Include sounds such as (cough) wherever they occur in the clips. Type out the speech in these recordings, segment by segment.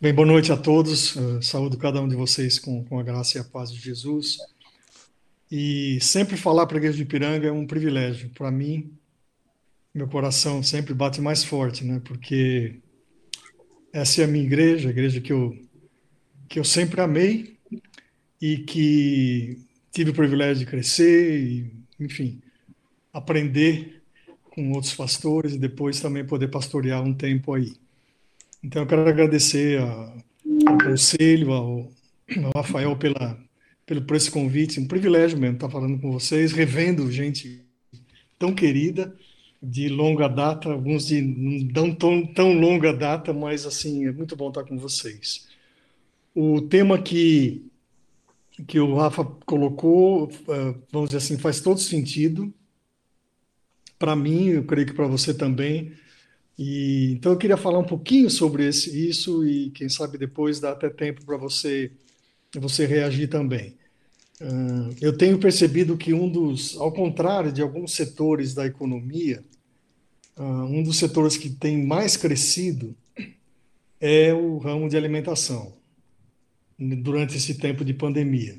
Bem, boa noite a todos. Uh, saúdo cada um de vocês com, com a graça e a paz de Jesus. E sempre falar para a Igreja de Ipiranga é um privilégio. Para mim, meu coração sempre bate mais forte, né? Porque essa é a minha igreja, a igreja que eu, que eu sempre amei e que tive o privilégio de crescer e, enfim, aprender com outros pastores e depois também poder pastorear um tempo aí. Então, eu quero agradecer a, ao conselho, ao, ao Rafael pela, pelo, por esse convite. Um privilégio mesmo estar falando com vocês, revendo gente tão querida, de longa data, alguns de não tão, tão longa data, mas assim, é muito bom estar com vocês. O tema que, que o Rafa colocou, eh, vamos dizer assim, faz todo sentido. Para mim, eu creio que para você também e, então eu queria falar um pouquinho sobre esse, isso e quem sabe depois dá até tempo para você você reagir também. Uh, eu tenho percebido que um dos, ao contrário de alguns setores da economia, uh, um dos setores que tem mais crescido é o ramo de alimentação durante esse tempo de pandemia.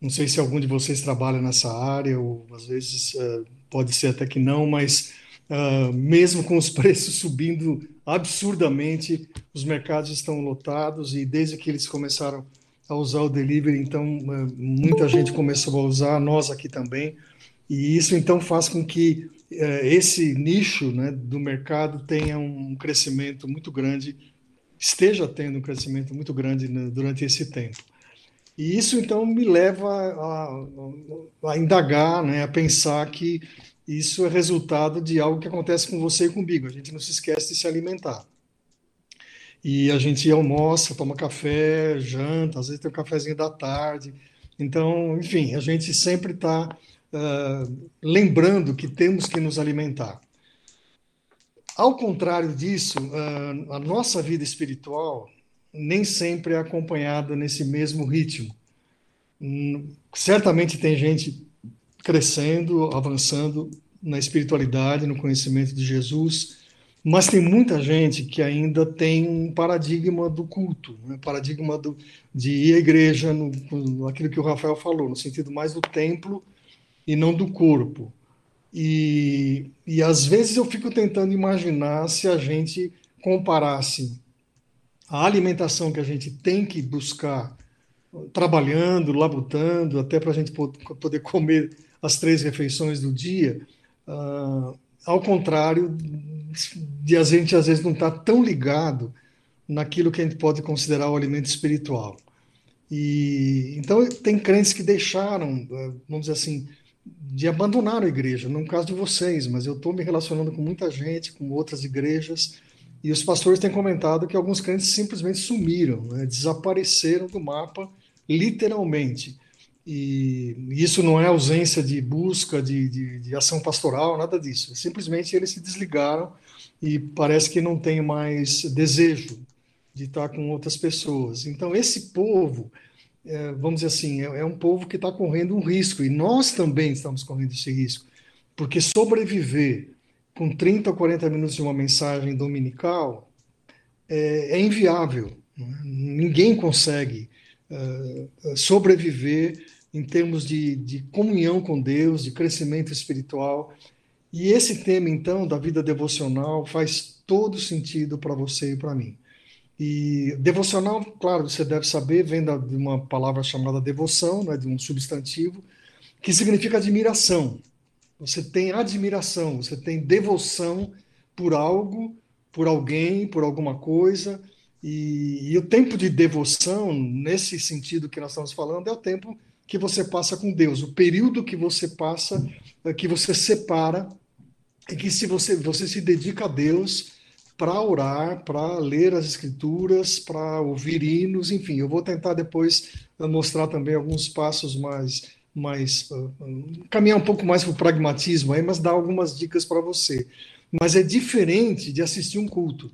Não sei se algum de vocês trabalha nessa área ou às vezes uh, pode ser até que não, mas Uh, mesmo com os (laughs) preços subindo absurdamente, os mercados estão lotados e desde que eles começaram a usar o delivery, então uh, muita gente começou a usar, nós aqui também, e isso então faz com que uh, esse nicho né, do mercado tenha um crescimento muito grande, esteja tendo um crescimento muito grande né, durante esse tempo. E isso então me leva a, a, indagar, né, a pensar que isso é resultado de algo que acontece com você e comigo. A gente não se esquece de se alimentar. E a gente almoça, toma café, janta, às vezes tem um cafezinho da tarde. Então, enfim, a gente sempre está uh, ah, lembrando que temos que nos alimentar. Ao contrário disso, uh, a nossa vida espiritual nem sempre é acompanhada nesse mesmo ritmo. Hum, certamente tem gente crescendo, avançando na espiritualidade, no conhecimento de Jesus, mas tem muita gente que ainda tem um paradigma do culto, né? paradigma do, de ir à igreja, no, no, aquilo que o Rafael falou, no sentido mais do templo e não do corpo. E, e às vezes eu fico tentando imaginar se a gente comparasse a alimentação que a gente tem que buscar trabalhando, labutando, até para a gente poder comer as três refeições do dia, uh, ao contrário de a gente às vezes não estar tá tão ligado naquilo que a gente pode considerar o alimento espiritual. E então tem crentes que deixaram, ah, vamos dizer assim, de abandonar a igreja. No caso de vocês, mas eu estou me relacionando com muita gente, com outras igrejas, e os pastores têm comentado que alguns crentes simplesmente sumiram, né, desapareceram do mapa, literalmente. E isso não é ausência de busca, de, de, de, ação pastoral, nada disso. Simplesmente eles se desligaram e parece que não tem mais desejo de estar com outras pessoas. Então, esse povo, é, vamos dizer assim, é, é um povo que está correndo um risco, e nós também estamos correndo esse risco, porque sobreviver com 30 ou 40 minutos de uma mensagem dominical é, é inviável. É? Ninguém consegue uh, sobreviver em termos de, de comunhão com Deus, de crescimento espiritual. E esse tema, então, da vida devocional, faz todo sentido para você e para mim. E devocional, claro, você deve saber, vem de uma palavra chamada devoção, né, de um substantivo, que significa admiração. Você tem admiração, você tem devoção por algo, por alguém, por alguma coisa. E, e o tempo de devoção, nesse sentido que nós estamos falando, é o tempo que você passa com Deus, o período que você passa, eh, que você separa, e que se você, você se dedica a Deus para orar, para ler as escrituras, para ouvir hinos, enfim, eu vou tentar depois eh, mostrar também alguns passos mais, mais uh, caminhar um pouco mais para o pragmatismo aí, mas dar algumas dicas para você. Mas é diferente de assistir um culto.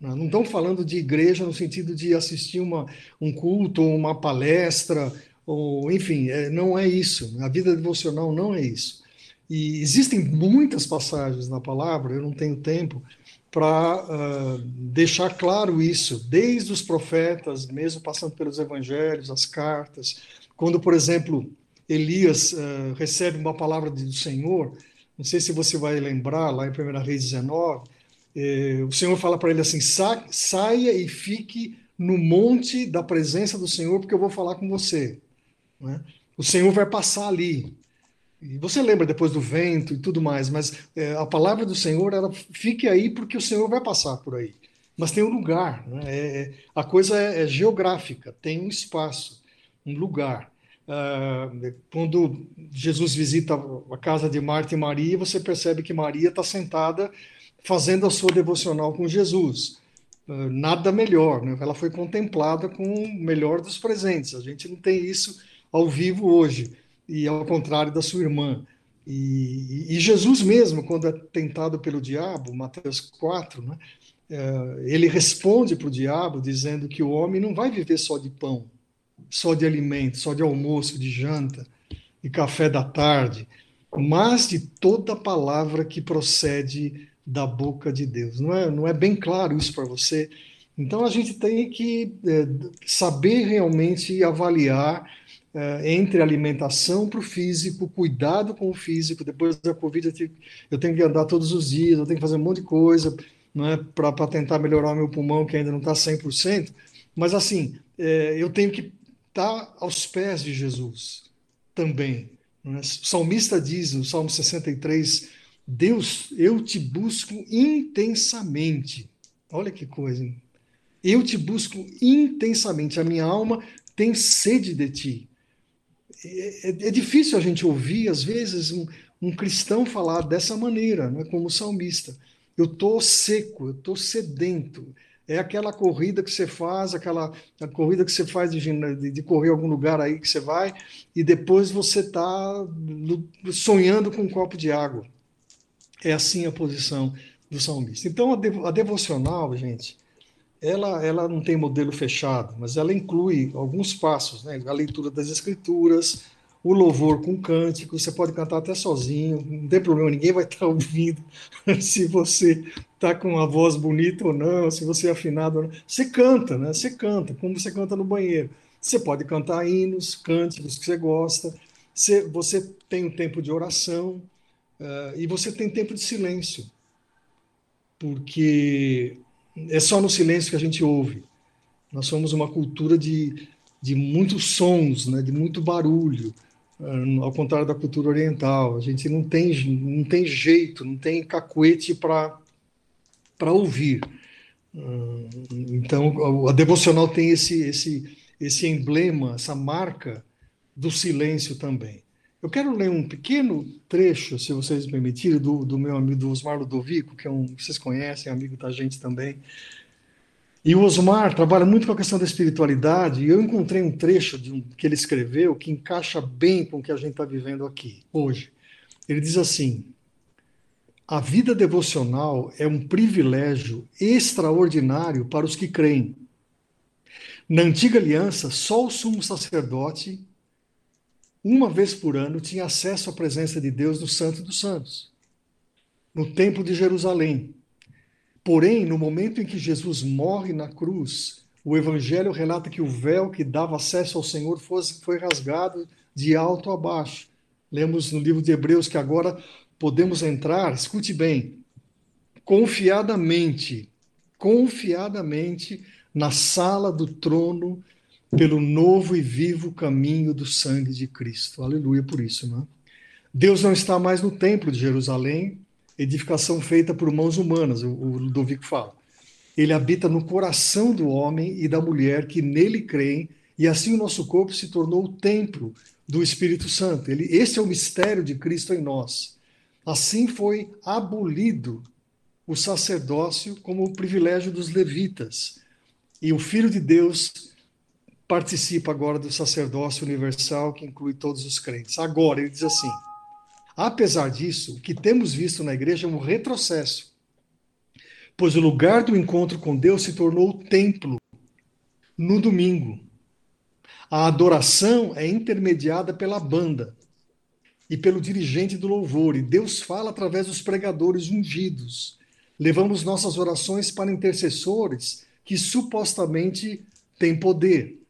Não estamos falando de igreja no sentido de assistir uma, um culto uma palestra ou enfim, é, não é isso. A vida devocional não é isso. E existem muitas passagens na palavra, eu não tenho tempo para uh, deixar claro isso, desde os profetas, mesmo passando pelos evangelhos, as cartas. Quando, por exemplo, Elias uh, recebe uma palavra do Senhor, não sei se você vai lembrar, lá em 1 Reis 19, eh, o Senhor fala para ele assim: Sa saia e fique no monte da presença do Senhor, porque eu vou falar com você. Né? O Senhor vai passar ali. E você lembra depois do vento e tudo mais, mas é, a palavra do Senhor, ela fique aí porque o Senhor vai passar por aí. Mas tem um lugar, né? é, é a coisa é, é, geográfica, tem um espaço, um lugar. Ah, quando Jesus visita a casa de Marta e Maria, você percebe que Maria está sentada fazendo a sua devocional com Jesus. Ah, nada melhor, né? ela foi contemplada com o melhor dos presentes. A gente não tem isso ao vivo hoje e ao contrário da sua irmã. E, e Jesus mesmo, quando é tentado pelo diabo, Mateus 4, né, é, ele responde para o diabo dizendo que o homem não vai viver só de pão, só de alimento, só de almoço, de janta e café da tarde, mas de toda palavra que procede da boca de Deus. Não é, não é bem claro isso para você? Então a gente tem que é, saber realmente avaliar é, entre alimentação para o físico, cuidado com o físico. Depois da Covid, eu eu tenho, que andar todos os dias, eu tenho que fazer um monte de coisa é, para tentar melhorar o meu pulmão, que ainda não está 100%. Mas, assim, é, eu tenho que estar tá aos pés de Jesus também. É? O salmista diz no Salmo 63, Deus, eu te busco intensamente. Olha que coisa, hein? Eu te busco intensamente, a minha alma tem sede de ti é, é, difícil a gente ouvir, às vezes, um, um cristão falar dessa maneira, né, como salmista. Eu estou seco, eu estou sedento. É aquela corrida que você faz, aquela corrida que você faz de, de, de correr algum lugar aí que você vai, e depois você está sonhando com um copo de água. É assim a posição do salmista. Então, a, a devocional, gente, ela, ela não tem modelo fechado, mas ela inclui alguns passos, né? A leitura das escrituras, o louvor com cântico, você pode cantar até sozinho, não tem problema, ninguém vai estar (laughs) ouvindo (laughs) se você está com a voz bonita ou não, se você é afinado ou não. Você canta, né? Você canta, como você canta no banheiro. Você pode cantar hinos, cânticos que você gosta, você, você tem um tempo de oração uh, e você tem tempo de silêncio, porque é só no silêncio que a gente ouve. Nós somos uma cultura de, de muitos sons, né, de muito barulho, ah, ao contrário da cultura oriental. A gente não tem, não tem jeito, não tem cacuete para ouvir. Ah, então, a devocional tem esse, esse, esse emblema, essa marca do silêncio também. Eu quero ler um pequeno trecho, se vocês me permitirem, do, do meu amigo Osmar Ludovico, que é um, vocês conhecem, amigo da gente também. E o Osmar trabalha muito com a questão da espiritualidade, e eu encontrei um trecho um, que ele escreveu que encaixa bem com o que a gente está vivendo aqui, hoje. Ele diz assim: a vida devocional é um privilégio extraordinário para os que creem. Na antiga aliança, só o sumo sacerdote uma vez por ano, tinha acesso à presença de Deus no Santo dos Santos, no Templo de Jerusalém. Porém, no momento em que Jesus morre na cruz, o Evangelho relata que o véu que dava acesso ao Senhor foi rasgado de alto a baixo. Lemos no livro de Hebreus que agora podemos entrar, escute bem, confiadamente, confiadamente na sala do trono pelo novo e vivo caminho do sangue de Cristo. Aleluia por isso, né? Deus não está mais no templo de Jerusalém, edificação feita por mãos humanas, o, Ludovico fala. Ele habita no coração do homem e da mulher que nele creem, e assim o nosso corpo se tornou o templo do Espírito Santo. Ele, esse é o mistério de Cristo em nós. Assim foi abolido o sacerdócio como o privilégio dos levitas. E o Filho de Deus participa agora do sacerdócio universal que inclui todos os crentes. Agora, ele diz assim: apesar disso, o que temos visto na igreja é um retrocesso, pois o lugar do encontro com Deus se tornou o templo no domingo. A adoração é intermediada pela banda e pelo dirigente do louvor, e Deus fala através dos pregadores ungidos. levamos nossas orações para intercessores que supostamente têm poder.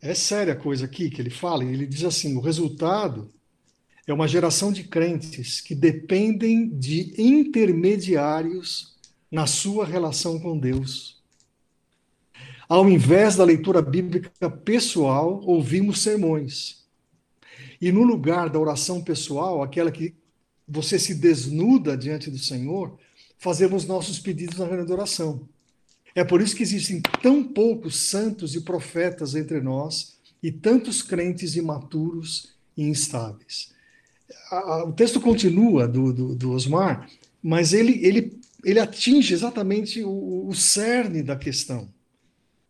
É séria a coisa aqui que ele fala. Ele diz assim: o resultado é uma geração de crentes que dependem de intermediários na sua relação com Deus. Ao invés da leitura bíblica pessoal, ouvimos sermões. E no lugar da oração pessoal, aquela que você se desnuda diante do Senhor, fazemos nossos pedidos na reunião de oração. É por isso que existem tão poucos santos e profetas entre nós e tantos crentes imaturos e instáveis. o texto continua do, do, do, Osmar, mas ele, ele, ele atinge exatamente o, o cerne da questão.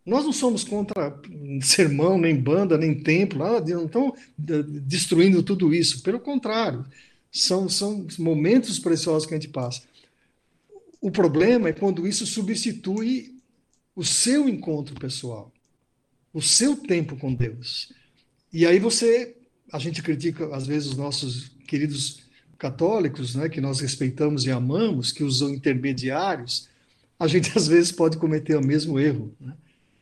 Nós não somos contra sermão, nem banda, nem templo, não estão destruindo tudo isso. Pelo contrário, são, são momentos preciosos que a gente passa. O problema é quando isso substitui o seu encontro pessoal, o seu tempo com Deus. E aí você, a gente critica às vezes os nossos queridos católicos, né, que nós respeitamos e amamos, que usam intermediários, a gente (laughs) às vezes pode cometer o mesmo erro, né,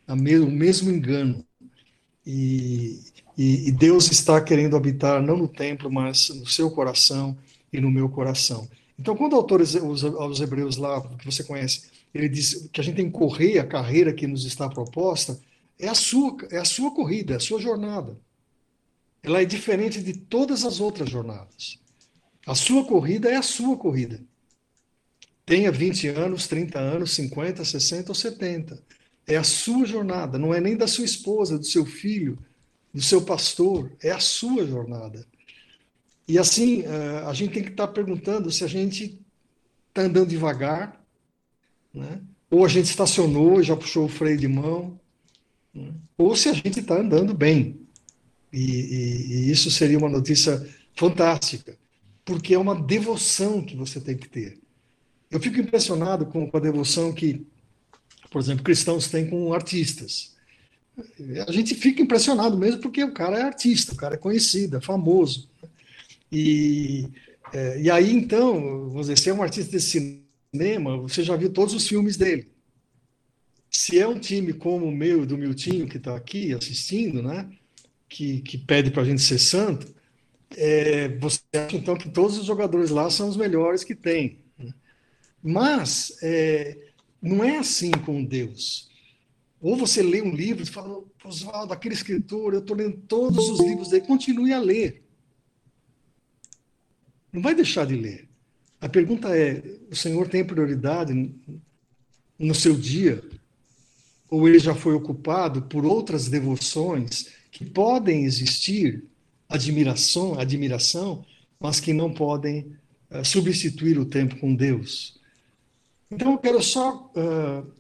o mesmo engano. E, e, e Deus está querendo habitar não no templo, mas no seu coração e no meu coração. Então, quando o autor aos Hebreus lá, que você conhece, ele diz que a gente tem que correr a carreira que nos está proposta, é a sua, é a sua corrida, é a sua jornada. Ela é diferente de todas as outras jornadas. A sua corrida é a sua corrida. Tenha 20 anos, 30 anos, 50, 60 ou 70. É a sua jornada, não é nem da sua esposa, do seu filho, do seu pastor, é a sua jornada. E assim, eh, a gente tem que estar perguntando se a gente está andando devagar, né? ou a gente estacionou e já puxou o freio de mão, né? ou se a gente está andando bem. E, e, e, isso seria uma notícia fantástica, porque é uma devoção que você tem que ter. Eu fico impressionado com, a devoção que, por exemplo, cristãos têm com artistas a gente fica impressionado mesmo porque o cara é artista, o cara é conhecido, é famoso. E, é, e aí, então, vamos dizer, se é um artista de cinema, você já viu todos os filmes dele. Se é um time como o meu, do Miltinho, que está aqui assistindo, né, que, que pede para a gente ser santo, é, você acha então que todos os jogadores lá são os melhores que tem. Né? Mas é, não é assim com Deus. Ou você lê um livro e fala, Oswaldo, aquele escritor, eu estou lendo todos os livros dele, continue a ler. Não vai deixar de ler. A pergunta é: o Senhor tem prioridade no seu dia? Ou ele já foi ocupado por outras devoções que podem existir, admiração, admiração, mas que não podem uh, substituir o tempo com Deus? Então, eu quero só uh,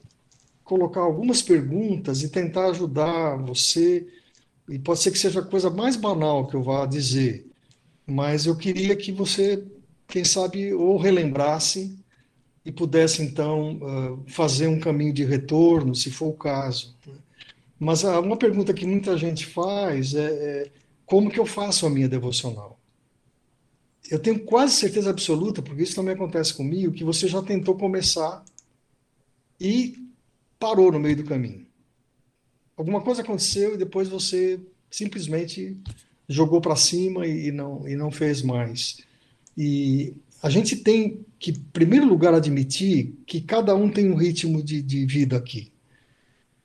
colocar algumas perguntas e tentar ajudar você. E pode ser que seja a coisa mais banal que eu vá dizer, mas eu queria que você, quem sabe, ou relembrasse e pudesse então fazer um caminho de retorno, se for o caso. Né? Mas uma pergunta que muita gente faz é, é como que eu faço a minha devocional? Eu tenho quase certeza absoluta, porque isso também acontece comigo, que você já tentou começar e parou no meio do caminho. Alguma coisa aconteceu e depois você simplesmente jogou para cima e, não, e não fez mais. E a gente tem que, em primeiro lugar, admitir que cada um tem um ritmo de, de vida aqui.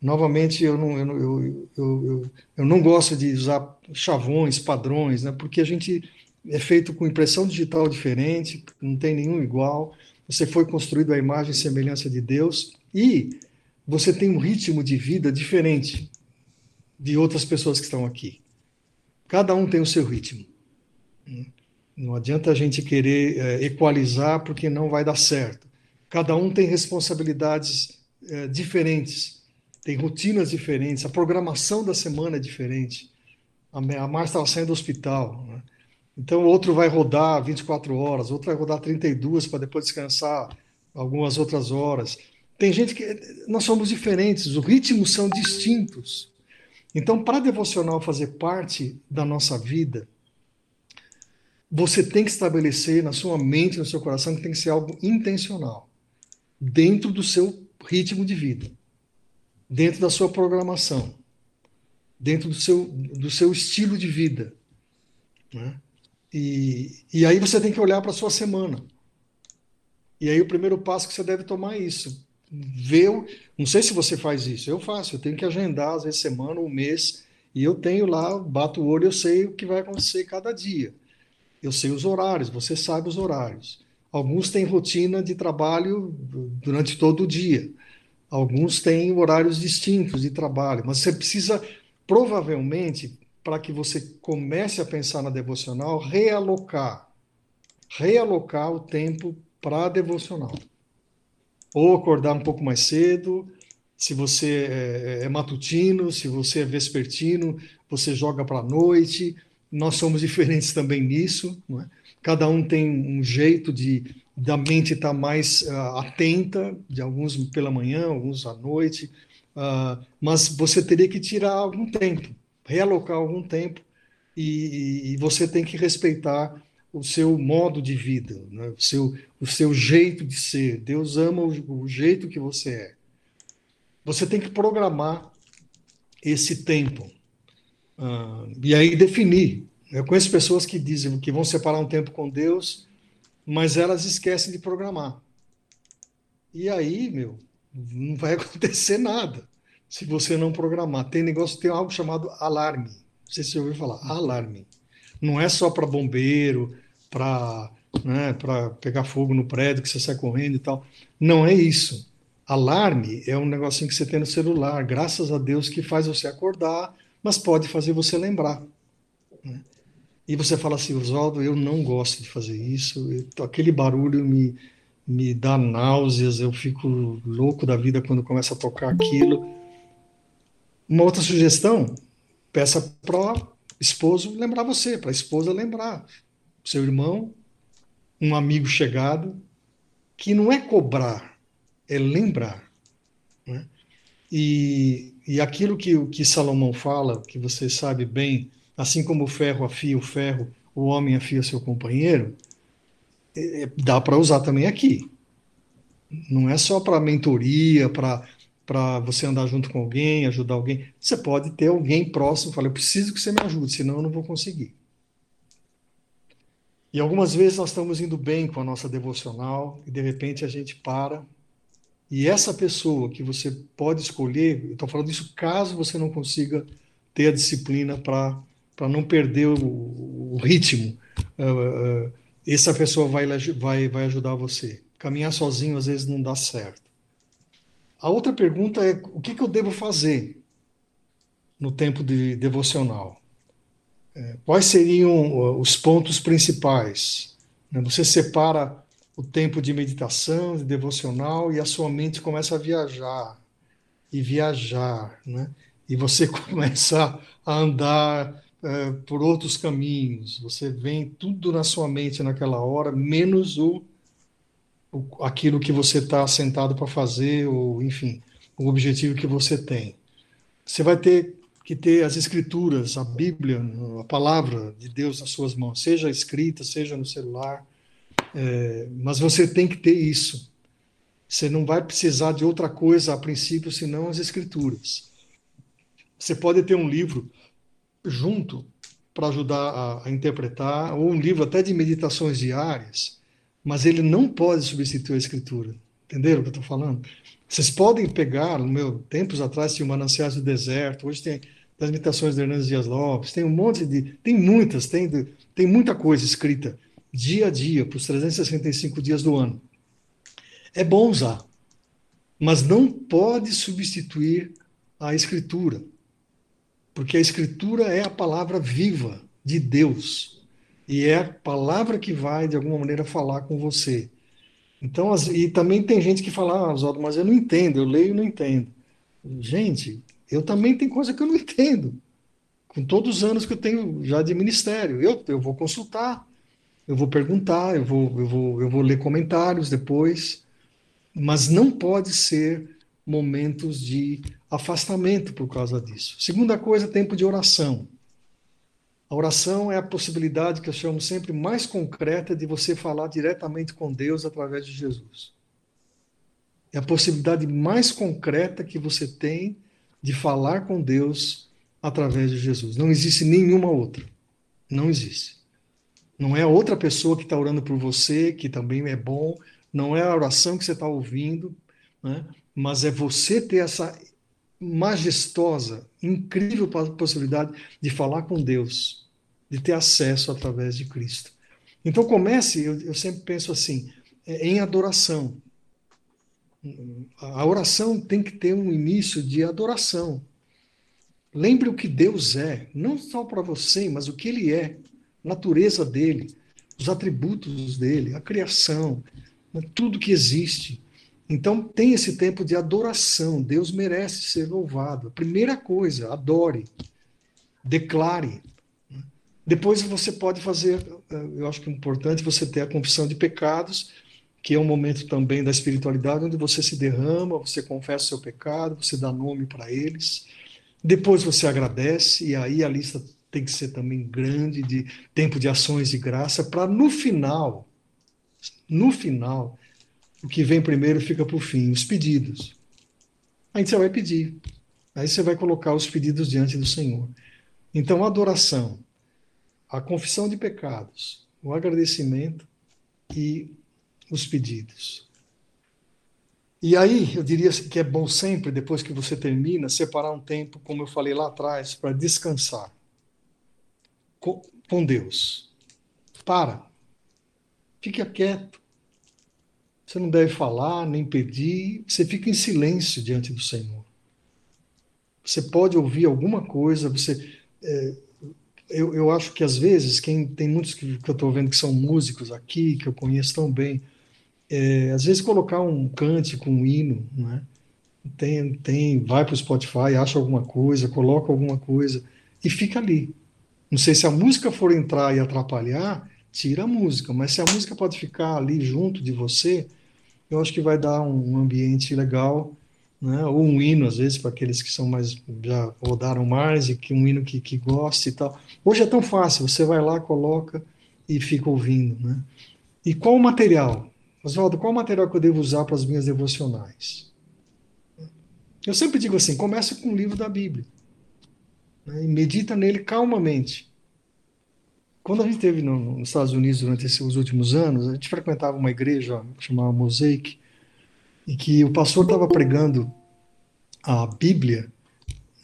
Novamente, eu não, eu, eu, eu, eu, não gosto de usar chavões, padrões, né? porque a gente é feito com impressão digital diferente, não tem nenhum igual. Você foi construído à imagem e semelhança de Deus e você tem um ritmo de vida diferente de outras pessoas que estão aqui. Cada um tem o seu ritmo. Não adianta a gente querer é, equalizar porque não vai dar certo. Cada um tem responsabilidades é, diferentes, tem rotinas diferentes, a programação da semana é diferente. A, a estava saindo do hospital. Né? Então, outro vai rodar 24 horas, outro vai rodar 32 para depois descansar algumas outras horas. Tem gente que. Nós somos diferentes, os ritmos são distintos. Então, para devocional fazer parte da nossa vida, você tem que estabelecer na sua mente, no seu coração, que tem que ser algo intencional. dentro do seu ritmo de vida, dentro da sua programação, dentro do seu, do seu estilo de vida. Né? E, e aí você tem que olhar para a sua semana. E aí o primeiro passo que você deve tomar é isso. Ver, não sei se você faz isso, eu faço, eu tenho que agendar, às vezes, semana, um mês, e eu tenho lá, bato o olho, eu sei o que vai acontecer cada dia. Eu sei os horários, você sabe os horários. Alguns têm rotina de trabalho durante todo o dia. Alguns têm horários distintos de trabalho, mas você precisa, provavelmente, para que você comece a pensar na devocional, realocar. Realocar o tempo para a devocional. Ou acordar um pouco mais cedo, se você é, é matutino, se você é vespertino, você joga para a noite. Nós somos (laughs) diferentes também nisso. É? Cada um tem um jeito de da mente estar tá mais uh, atenta, de alguns pela manhã, alguns à noite. Uh, mas você teria que tirar algum tempo, realocar algum tempo, e, e você tem que respeitar o seu modo de vida, né? o, seu, o seu jeito de ser. Deus ama o, o jeito que você é. Você tem que programar esse tempo. Uh, e aí definir. Eu conheço pessoas que dizem que vão separar um tempo com Deus, mas elas esquecem de programar. E aí, meu, não vai (laughs) acontecer nada se você não programar. Tem negócio, tem algo chamado alarme. Não sei se você ouviu falar, alarme. Não é só para bombeiro, para né, pegar fogo no prédio que você sai correndo e tal. Não é isso. Alarme é um negocinho que você tem no celular, graças a Deus que faz você acordar, mas pode fazer você lembrar. Né? E você fala assim, Oswaldo, eu não gosto de fazer isso, eu, aquele barulho me, me dá náuseas, eu fico louco da vida quando começa a tocar aquilo. Uma outra sugestão, peça para esposo lembrar você, para a esposa lembrar, seu irmão, um amigo chegado, que não é cobrar, é lembrar. Né? E, e aquilo que, que Salomão fala, que você sabe bem, assim como o ferro afia o ferro, o homem afia seu companheiro, é, é dá para usar também aqui. Não é só para mentoria, para para você andar junto com alguém, ajudar alguém. Você pode ter alguém próximo, falar, eu preciso que você me ajude, senão eu não vou conseguir. E algumas vezes nós estamos indo bem com a nossa devocional e de repente a gente para e essa pessoa que você pode escolher, eu estou falando isso caso você não consiga ter a disciplina para não perder o, o ritmo, uh, uh, essa pessoa vai, vai, vai ajudar você. Caminhar sozinho às vezes não dá certo. A outra pergunta é: o que, que eu devo fazer no tempo de devocional? É, quais seriam os pontos principais? Né, você separa o tempo de meditação, de devocional, e a sua mente começa a viajar e viajar, né? E você (laughs) começa a andar é, por outros caminhos. Você vem tudo na sua mente naquela hora, menos o, o aquilo que você está sentado para fazer, ou enfim, o objetivo que você tem. Você vai ter que ter as escrituras, a Bíblia, a palavra de Deus nas suas mãos, seja escrita, seja no celular é, mas você tem que ter isso. Você não vai precisar de outra coisa a princípio, senão as escrituras. Você pode ter um livro junto para ajudar a, a, interpretar, ou um livro até de meditações diárias, mas ele não pode substituir a escritura. Entenderam o que eu estou falando? Vocês podem pegar, no meu tempos atrás tinha o Mananciais do Deserto, hoje tem as meditações de Hernandes Dias Lopes, tem um monte de, tem muitas, tem, tem muita coisa escrita dia a dia, para os 365 dias do ano. É bom usar, mas não pode substituir a Escritura, porque a Escritura é a palavra viva de Deus e é a palavra que vai, de alguma maneira, falar com você. Então, e também tem gente que fala, ah, mas eu não entendo, eu leio e não entendo. Gente, eu também tenho coisa que eu não entendo. Com todos os anos que eu tenho já de ministério, eu, eu vou consultar, eu vou perguntar, eu vou, eu vou, eu vou ler comentários depois, mas não pode ser momentos de afastamento por causa disso. Segunda coisa, tempo de oração. A oração é a possibilidade que eu chamo sempre mais concreta de você falar diretamente com Deus através de Jesus. É a possibilidade mais concreta que você tem de falar com Deus através de Jesus. Não existe nenhuma outra. Não existe. Não é outra pessoa que está orando por você, que também é bom, não é a oração que você está ouvindo, né? mas é você ter essa majestosa, incrível possibilidade de falar com Deus, de ter acesso através de Cristo. Então comece, eu, eu sempre penso assim, é, em adoração. A oração tem que ter um início de adoração. Lembre o que Deus é, não só para você, mas o que Ele é, natureza dele, os atributos dele, a criação, né, tudo que existe. Então tem esse tempo de adoração. Deus merece ser louvado. Primeira coisa, adore, declare. Depois você pode fazer, eh, eu acho que é importante você ter a confissão de pecados, que é um momento também da espiritualidade onde você se derrama, você confessa o seu pecado, você dá nome para eles. Depois você agradece e aí a lista tem que ser também grande de tempo de ações de graça para no final, no final, o que vem primeiro fica por fim, os pedidos. Aí você vai pedir. Aí você vai colocar os pedidos diante do Senhor. Então, a adoração, a confissão de pecados, o agradecimento e os pedidos. E aí, eu diria que é bom sempre, depois que você termina, separar um tempo, como eu falei lá atrás, para descansar com Deus. Para. Fique quieto. Você não deve falar, nem pedir. Você fica em silêncio diante do Senhor. Você pode ouvir alguma coisa, você. É, eu, eu acho que às vezes, quem tem muitos que, que eu estou vendo que são músicos aqui, que eu conheço tão bem, é, às vezes colocar um cântico, um hino, né? Tem, tem, vai para o Spotify, acha alguma coisa, coloca alguma coisa e fica ali. Não sei se a música for entrar e atrapalhar, tira a música, mas se a música pode ficar ali junto de você, eu acho que vai dar um ambiente legal, né? Ou um hino, às vezes, para aqueles que são mais, já rodaram mais, e que um hino que, que goste e tal. Hoje é tão fácil, você vai lá, coloca e fica ouvindo, né? E qual o material? Oswaldo, qual o material que eu devo usar para as minhas devocionais? Eu sempre digo assim, começa com o livro da Bíblia né, e medita nele calmamente. Quando a gente esteve no, nos Estados Unidos durante esses últimos anos, a gente frequentava uma igreja chamada Mosaic, e que o pastor estava pregando a Bíblia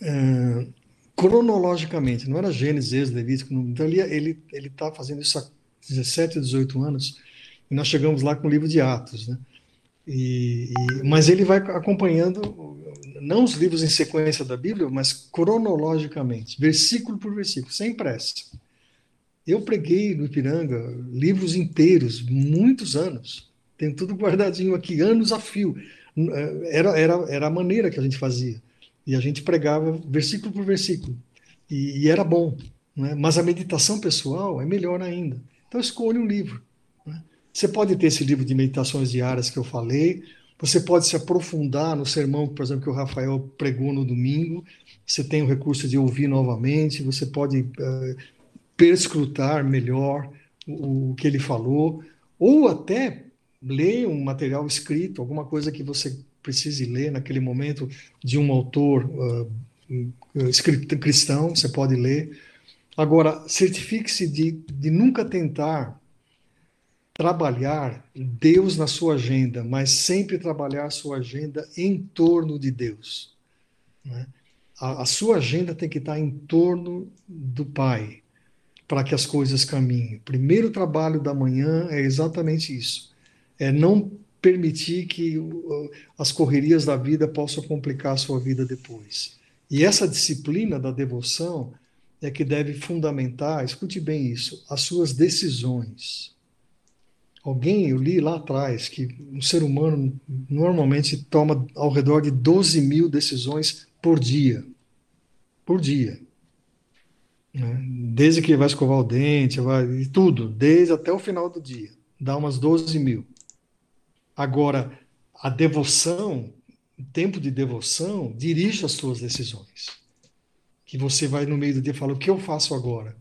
é, cronologicamente, não era Gênesis, Êxodo, então ele ele está fazendo isso há 17, 18 anos, e nós chegamos lá com o livro de Atos, né? E, e, mas ele vai acompanhando não os livros em sequência da Bíblia, mas cronologicamente, versículo por versículo, sem pressa. Eu preguei no Ipiranga livros inteiros, muitos anos. Tenho tudo guardadinho aqui, anos a fio. Era, era, era a maneira que a gente fazia. E a gente pregava versículo por versículo. E, e era bom. Né? Mas a meditação pessoal é melhor ainda. Então escolha um livro. Né? Você pode ter esse livro de meditações diárias que eu falei, você pode se aprofundar no sermão, por exemplo, que o Rafael pregou no domingo. Você tem o recurso de ouvir novamente, você pode uh, perscrutar melhor o, o, que ele falou, ou até ler um material escrito, alguma coisa que você precise ler naquele momento de um autor uh, cristão, você pode ler. Agora, certifique-se de, de nunca tentar trabalhar Deus na sua agenda, mas sempre trabalhar a sua agenda em torno de Deus. Né? A, a, sua agenda tem que estar em torno do Pai, para que as coisas caminhem. O primeiro trabalho da manhã é exatamente isso: é não permitir que as correrias da vida possam complicar a sua vida depois. E essa disciplina da devoção é que deve fundamentar, escute bem isso, as suas decisões. Alguém, eu li lá atrás, que um ser humano normalmente toma ao redor de 12 mil decisões por dia. Por dia. Né? Desde que vai escovar o dente, vai, tudo, desde até o final do dia. Dá umas 12 mil. Agora, a devoção, o tempo de devoção, dirige as suas decisões. Que você vai no meio do dia e fala: o que eu faço agora?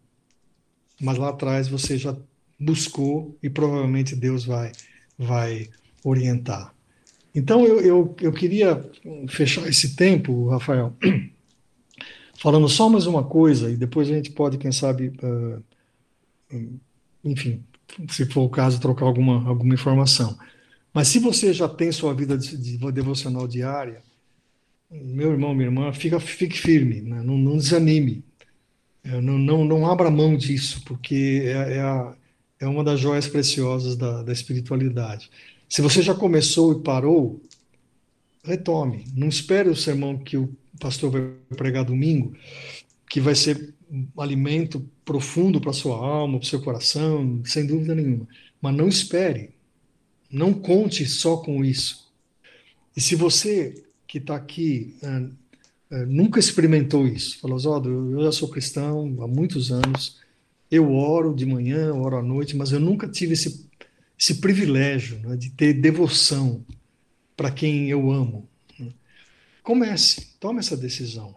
Mas lá atrás você já buscou e provavelmente Deus vai vai orientar. Então, eu, eu, eu queria fechar esse tempo, Rafael, (clears throat) falando só mais uma coisa, e depois a gente pode, quem sabe, uh, enfim, se for o caso, trocar alguma, alguma informação. Mas se você já tem sua vida de, de devocional diária, meu irmão, minha irmã, fica, fique firme, né? não, não, desanime, não, não, não abra mão disso, porque é, é, a, é uma das joias preciosas da, da espiritualidade. Se você já começou e parou, retome. Não espere o sermão que o pastor vai pregar domingo, que vai ser um alimento profundo para sua alma, para seu coração, sem dúvida nenhuma. Mas não espere. Não conte só com isso. E se você que está aqui uh, uh, nunca experimentou isso, falou, Zódo, eu já sou cristão há muitos anos, eu oro de manhã, oro à noite, mas eu nunca tive esse, esse privilégio né, de ter devoção para quem eu amo. Né? Comece, tome essa decisão.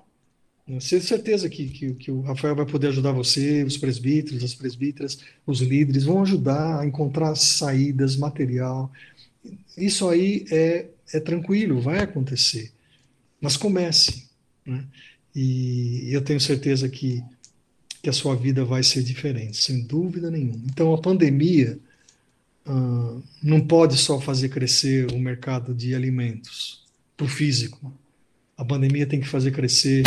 Né? Tenho certeza que, que, que, o Rafael vai poder ajudar você, os presbíteros, as presbíteras, os líderes, vão ajudar a encontrar saídas, material. Isso aí é é tranquilo, vai acontecer. Mas comece. Né? E eu tenho certeza que, que a sua vida vai ser diferente, sem dúvida nenhuma. Então, a pandemia uh, não pode só fazer crescer o mercado de alimentos para o físico. A pandemia tem que fazer crescer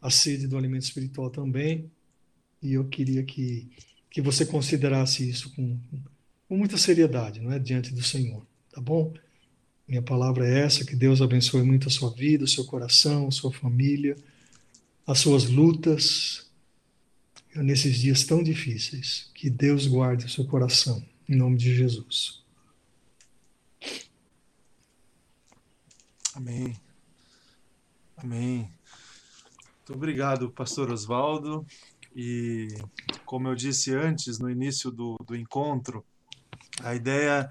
a sede do alimento espiritual também. E eu queria que, que você considerasse isso com, com muita seriedade, não é, diante do Senhor, tá bom? Minha palavra é essa: que Deus abençoe muito a sua vida, o seu coração, a sua família, as suas lutas, nesses dias tão difíceis. Que Deus guarde o seu coração, em nome de Jesus. Amém. Amém. Muito obrigado, pastor Oswaldo. E como eu disse antes, no início do, do encontro, a ideia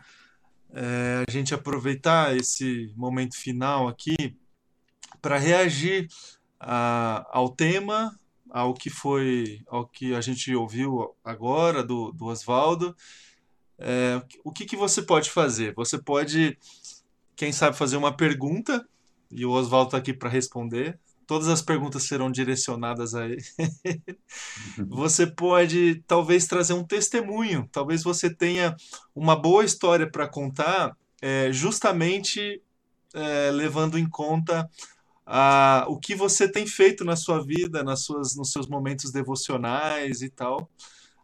é, a gente aproveitar esse momento final aqui para reagir a, ao tema, ao que foi, ao que a gente ouviu agora do, do Oswaldo. É, o que, que você pode fazer? Você pode, quem sabe, fazer uma pergunta, e o Oswaldo está aqui para responder. Todas as perguntas serão direcionadas a ele. você pode, talvez, trazer um testemunho. Talvez você tenha uma boa história para contar, é, justamente é, levando em conta a, o que você tem feito na sua vida, nas suas, nos seus momentos devocionais e tal.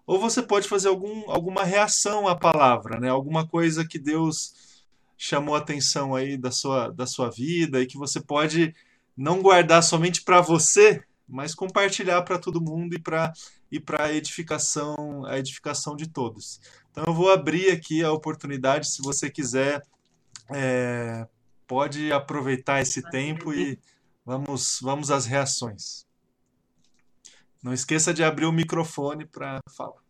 Ou você pode fazer algum, alguma reação à palavra, né? alguma coisa que Deus chamou a atenção aí da sua, da sua vida e que você pode não guardar somente para você, mas compartilhar para todo mundo e para e para a edificação, a edificação de todos. Então eu vou abrir aqui a oportunidade, se você quiser, é, pode aproveitar esse tempo e vamos vamos às reações. Não esqueça de abrir o microfone para falar.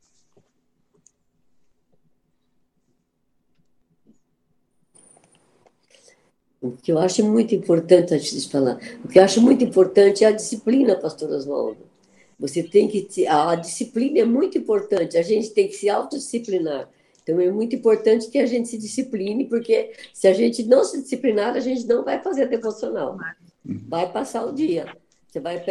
O que eu acho muito importante, antes de falar, o que eu acho muito importante é a disciplina, pastor Oswaldo. Você tem que. A, a disciplina é muito importante, a gente tem que se autodisciplinar. Então é muito importante que a gente se discipline, porque se a gente não se disciplinar, a gente não vai fazer devocional. Vai passar o dia. Você vai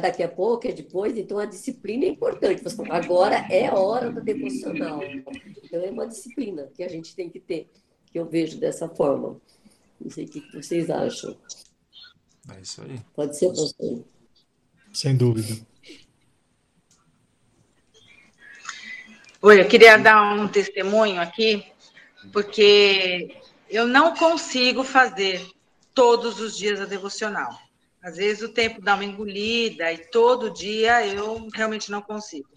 daqui a pouco, é depois, então a disciplina é importante. Agora é a hora da devocional. Então é uma disciplina que a gente tem que ter, que eu vejo dessa forma. Não sei o que vocês acham. É isso aí. Pode ser você. Sem dúvida. Oi, eu queria dar um testemunho aqui, porque eu não consigo fazer todos os dias a devocional. Às vezes o tempo dá uma engolida e todo dia eu realmente não consigo.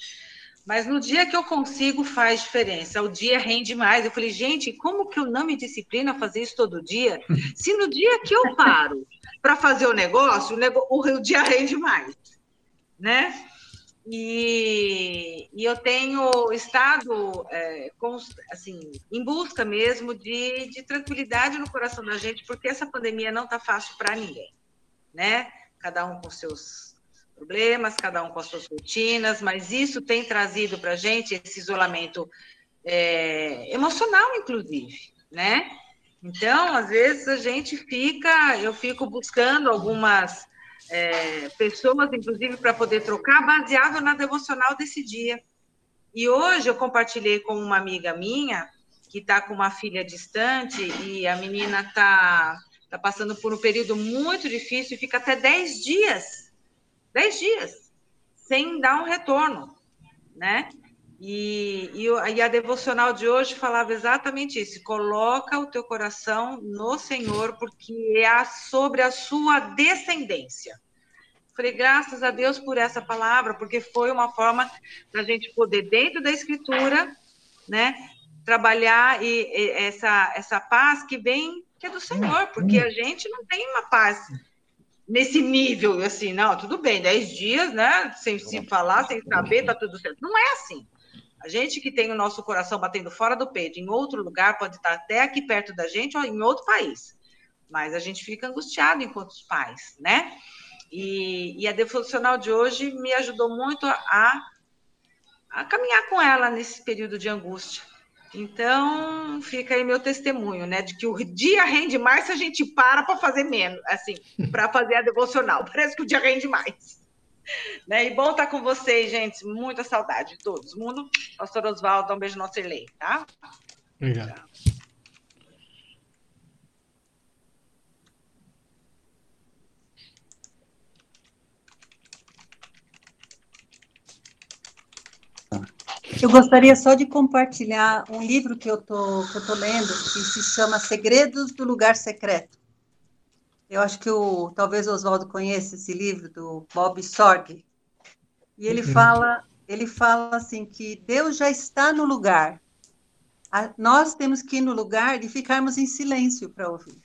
Mas no dia que eu consigo, faz diferença. O dia rende mais. Eu falei, gente, como que eu não me disciplino a fazer isso todo dia? (laughs) Se no dia que eu paro para fazer o negócio, o, negócio, o dia rende mais, né? E, e eu tenho estado é, assim, em busca mesmo de, de tranquilidade no coração da gente, porque essa pandemia não está fácil para ninguém, né? Cada um com seus problemas, cada um com as suas rotinas, mas isso tem trazido para a gente esse isolamento é, emocional, inclusive, né? Então, às vezes a gente fica, eu fico buscando algumas é, pessoas, inclusive, para poder trocar, baseado na devocional desse dia. E hoje eu compartilhei com uma amiga minha que está com uma filha distante e a menina está tá passando por um período muito difícil e fica até 10 dias, 10 dias, sem dar um retorno, né? E, e, e, a devocional de hoje falava exatamente isso: coloca o teu coração no Senhor, porque é sobre a sua descendência. Falei, graças a Deus por essa palavra, porque foi uma forma da gente poder, dentro da Escritura, né, trabalhar e, e, essa, essa paz que vem, que é do Senhor, porque a gente não tem uma paz nesse nível, assim, não, tudo bem, dez dias, né, sem se falar, sem saber, tá tudo certo. Não é assim. A gente que tem o nosso coração batendo fora do peito, em outro lugar, pode estar até aqui perto da gente ou em outro país. Mas a gente fica angustiado enquanto os pais, né? E, e a devocional de hoje me ajudou muito a, a caminhar com ela nesse período de angústia. Então, fica aí meu testemunho, né? De que o dia rende mais se a gente para para fazer menos, assim, para fazer a devocional. (laughs) Parece que o dia rende mais. (laughs) Né? E bom estar com vocês, gente. Muita saudade de todos. Mundo, pastor Oswaldo, um beijo no Cirlei, tá? Obrigado. Eu gostaria só de compartilhar um livro que eu tô, que eu tô lendo, que se chama Segredos do Lugar Secreto. Eu acho que o talvez o Oswaldo conheça esse livro do Bob Sorg. E ele uhum. fala, ele fala assim que Deus já está no lugar. A, nós temos que ir no lugar e ficarmos em silêncio para ouvir.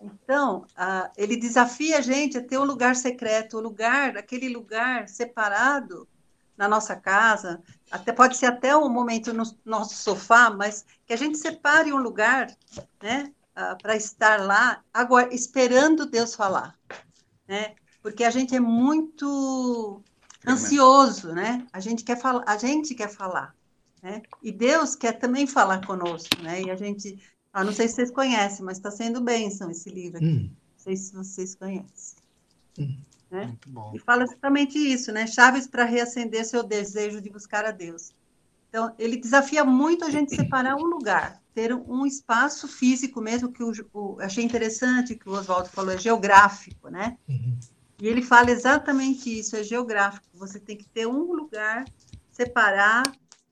Então, a, ele desafia a gente a ter um lugar secreto, o um lugar, aquele lugar separado na nossa casa, até pode ser até um momento no nosso sofá, mas que a gente separe um lugar, né, uh, para estar lá, agora esperando Deus falar, né? Porque a gente é muito ansioso, né? A gente quer falar, a gente quer falar, né? E Deus quer também falar conosco, né? E a gente, ah, não sei se vocês conhecem, mas está sendo bênção esse livro aqui. Hum. Não sei se vocês conhecem. Hum. Né? Muito bom. E fala exatamente isso, né? Chaves para reacender seu desejo de buscar a Deus. Então, ele desafia muito a gente separar um lugar, ter um espaço físico mesmo, que o, o achei interessante que o Oswaldo falou, é geográfico, né? Uhum. E ele fala exatamente isso, é geográfico. Você tem que ter um lugar, separar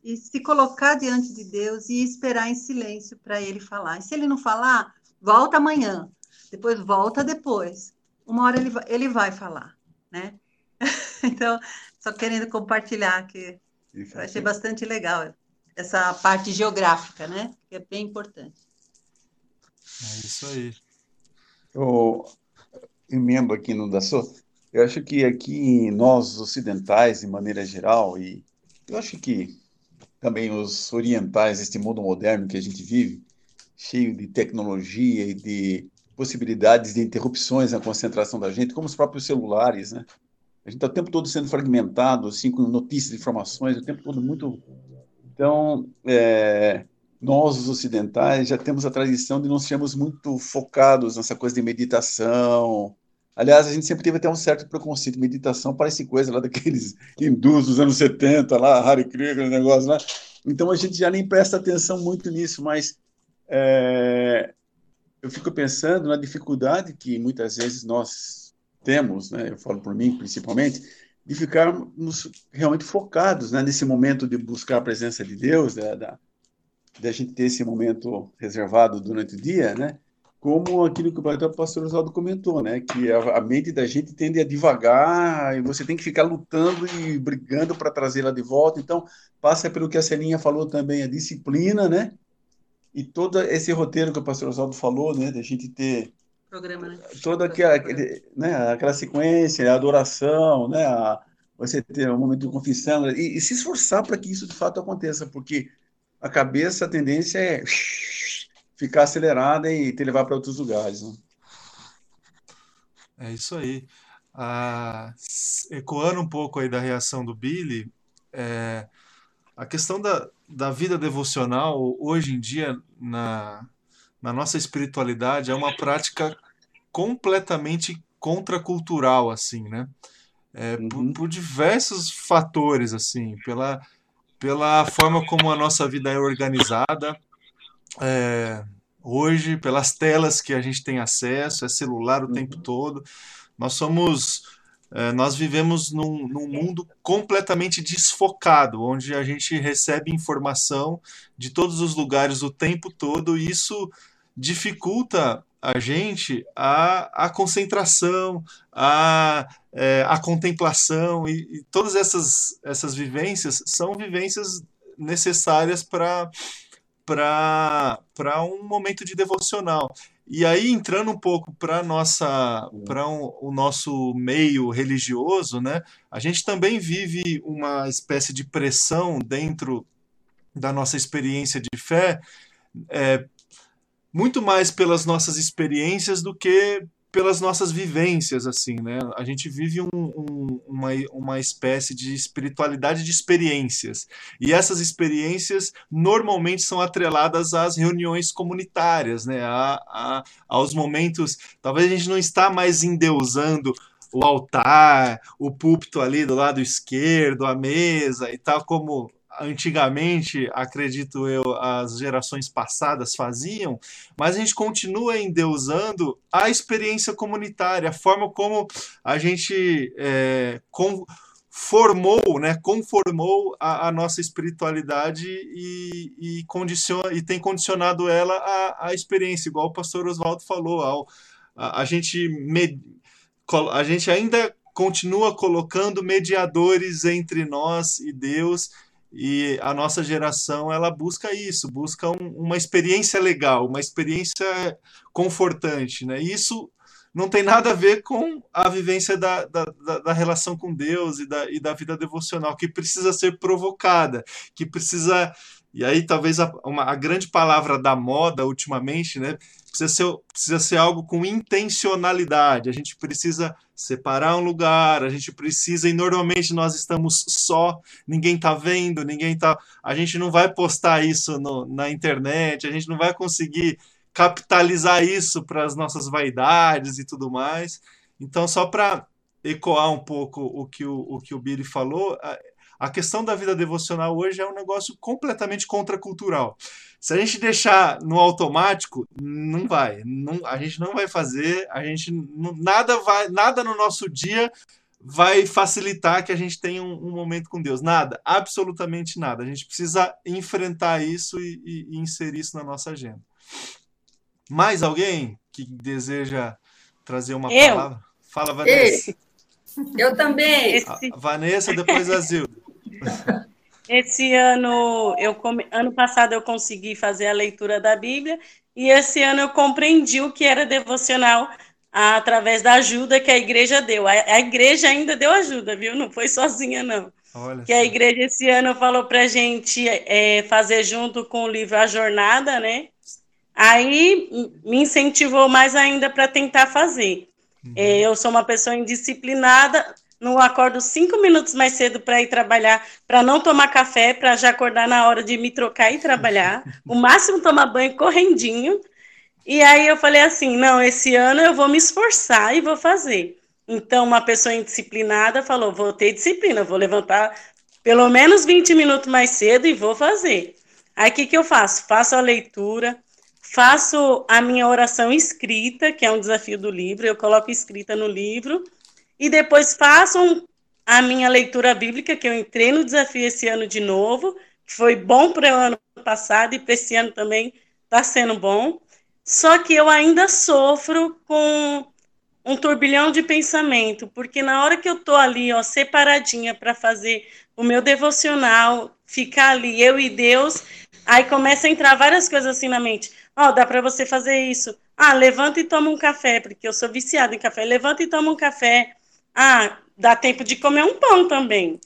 e se colocar diante de Deus e esperar em silêncio para ele falar. E se ele não falar, volta amanhã, depois volta depois uma hora ele vai, ele vai falar, né? (laughs) então, só querendo compartilhar que eu achei bastante legal essa parte geográfica, né? Que é bem importante. É isso aí. Eu emendo aqui no da sua. Eu acho que aqui nós ocidentais, de maneira geral, e eu acho que também os orientais, este mundo moderno que a gente vive, cheio de tecnologia e de possibilidades de interrupções na concentração da gente, como os próprios celulares, né? A gente está o tempo todo sendo fragmentado, assim, com notícias, informações, o tempo todo muito. Então, é, nós, os ocidentais, já temos a tradição de não sermos muito focados nessa coisa de meditação. Aliás, a gente sempre teve até um certo preconceito. Meditação parece coisa lá daqueles hindus dos anos 70, lá, Hare Krishna, negócio lá. Então, a gente já nem presta atenção muito nisso, mas é, eu fico pensando na dificuldade que muitas vezes nós temos, né, eu falo por mim principalmente, de ficarmos realmente focados né, nesse momento de buscar a presença de Deus, da, da, de a gente ter esse momento reservado durante o dia, né, como aquilo que o pastor Oswaldo comentou, né, que a, a mente da gente tende a divagar e você tem que ficar lutando e brigando para trazê-la de volta. Então, passa pelo que a Celinha falou também, a disciplina, né, e todo esse roteiro que o pastor Oswaldo falou, né, da gente ter programa, né? toda aquela, né, aquela sequência, a adoração, né, a, você ter um momento de confissão e, e se esforçar para que isso de fato aconteça, porque a cabeça, a tendência é (laughs) ficar acelerada e te levar para outros lugares. Né? É isso aí. Ah, ecoando um pouco aí da reação do Billy, é, a questão da, da vida devocional, hoje em dia, na, na nossa espiritualidade é uma prática completamente contracultural, assim, né? É, uhum. por, por, diversos fatores, assim, pela, pela forma como a nossa vida é organizada, é, hoje, pelas telas que a gente tem acesso, é celular o uhum. tempo todo. Nós somos. É, nós vivemos num, num, mundo completamente desfocado, onde a gente recebe informação de todos os lugares o tempo todo, e isso dificulta a gente a, a concentração, a, é, a contemplação, e, e todas essas, essas vivências são vivências necessárias para para um momento de devocional. E aí, entrando um pouco para nossa para um, o nosso meio religioso, né, a gente também vive uma espécie de pressão dentro da nossa experiência de fé, é, muito mais pelas nossas experiências do que pelas nossas vivências, assim, né? A gente vive um, um, uma, uma espécie de espiritualidade de experiências. E essas experiências normalmente são atreladas às reuniões comunitárias, né? A, a, aos momentos. Talvez a gente não está mais endeusando o altar, o púlpito ali do lado esquerdo, a mesa e tal, como antigamente, acredito eu, as gerações passadas faziam, mas a gente continua endeusando a experiência comunitária, a forma como a gente é, com, formou, né, conformou a, a nossa espiritualidade e, e, condiciona, e tem condicionado ela à, experiência, igual o pastor Oswaldo falou, ao, a, a gente med, a gente ainda continua colocando mediadores entre nós e Deus e a nossa geração ela busca isso, busca um, uma experiência legal, uma experiência confortante, né? E isso não tem nada a ver com a vivência da, da, da, relação com Deus e da, e da vida devocional, que precisa ser provocada, que precisa. E aí, talvez a, uma, a grande palavra da moda ultimamente, né? Precisa ser, precisa ser algo com intencionalidade. A gente precisa separar um lugar, a gente precisa, e normalmente nós estamos só, ninguém está vendo, ninguém está. A gente não vai postar isso no, na internet, a gente não vai conseguir capitalizar isso para as nossas vaidades e tudo mais. Então, só para ecoar um pouco o que o, o que o Billy falou, a, a questão da vida devocional hoje é um negócio completamente contracultural. Se a gente deixar no automático, não vai. Não, a gente não vai fazer, a gente não, nada vai, nada no nosso dia vai facilitar que a gente tenha um, um, momento com Deus. Nada, absolutamente nada. A gente precisa enfrentar isso e, e, e inserir isso na nossa agenda. Mais alguém que deseja trazer uma Eu. palavra? Fala, Vanessa. Eu também. Esse... Vanessa, depois a Zilda. (laughs) Esse ano, eu ano passado eu consegui fazer a leitura da Bíblia e esse ano eu compreendi o que era devocional através da ajuda que a igreja deu. A, igreja ainda deu ajuda, viu? Não foi sozinha, não. Olha que a igreja esse ano falou para gente é, fazer junto com o livro A Jornada, né? Aí me incentivou mais ainda para tentar fazer. Uhum. É, eu sou uma pessoa indisciplinada, não acordo cinco minutos mais cedo para ir trabalhar, para não tomar café, para já acordar na hora de me trocar e trabalhar. O máximo tomar banho correndinho. E aí eu falei assim: não, esse ano eu vou me esforçar e vou fazer. Então, uma pessoa indisciplinada falou: vou ter disciplina, vou levantar pelo menos 20 minutos mais cedo e vou fazer. Aí o que, que eu faço? Faço a leitura, faço a minha oração escrita, que é um desafio do livro, eu coloco escrita no livro e depois façam a minha leitura bíblica, que eu entrei no desafio esse ano de novo, que foi bom para o ano passado e para esse ano também está sendo bom. Só que eu ainda sofro com um turbilhão de pensamento, porque na hora que eu estou ali, ó, separadinha para fazer o meu devocional, ficar ali, eu e Deus, aí começa a entrar várias coisas assim na mente. Ó, oh, dá para você fazer isso. Ah, levanta e toma um café, porque eu sou viciada em café. Levanta e toma um café. Ah, dá tempo de comer um pão também.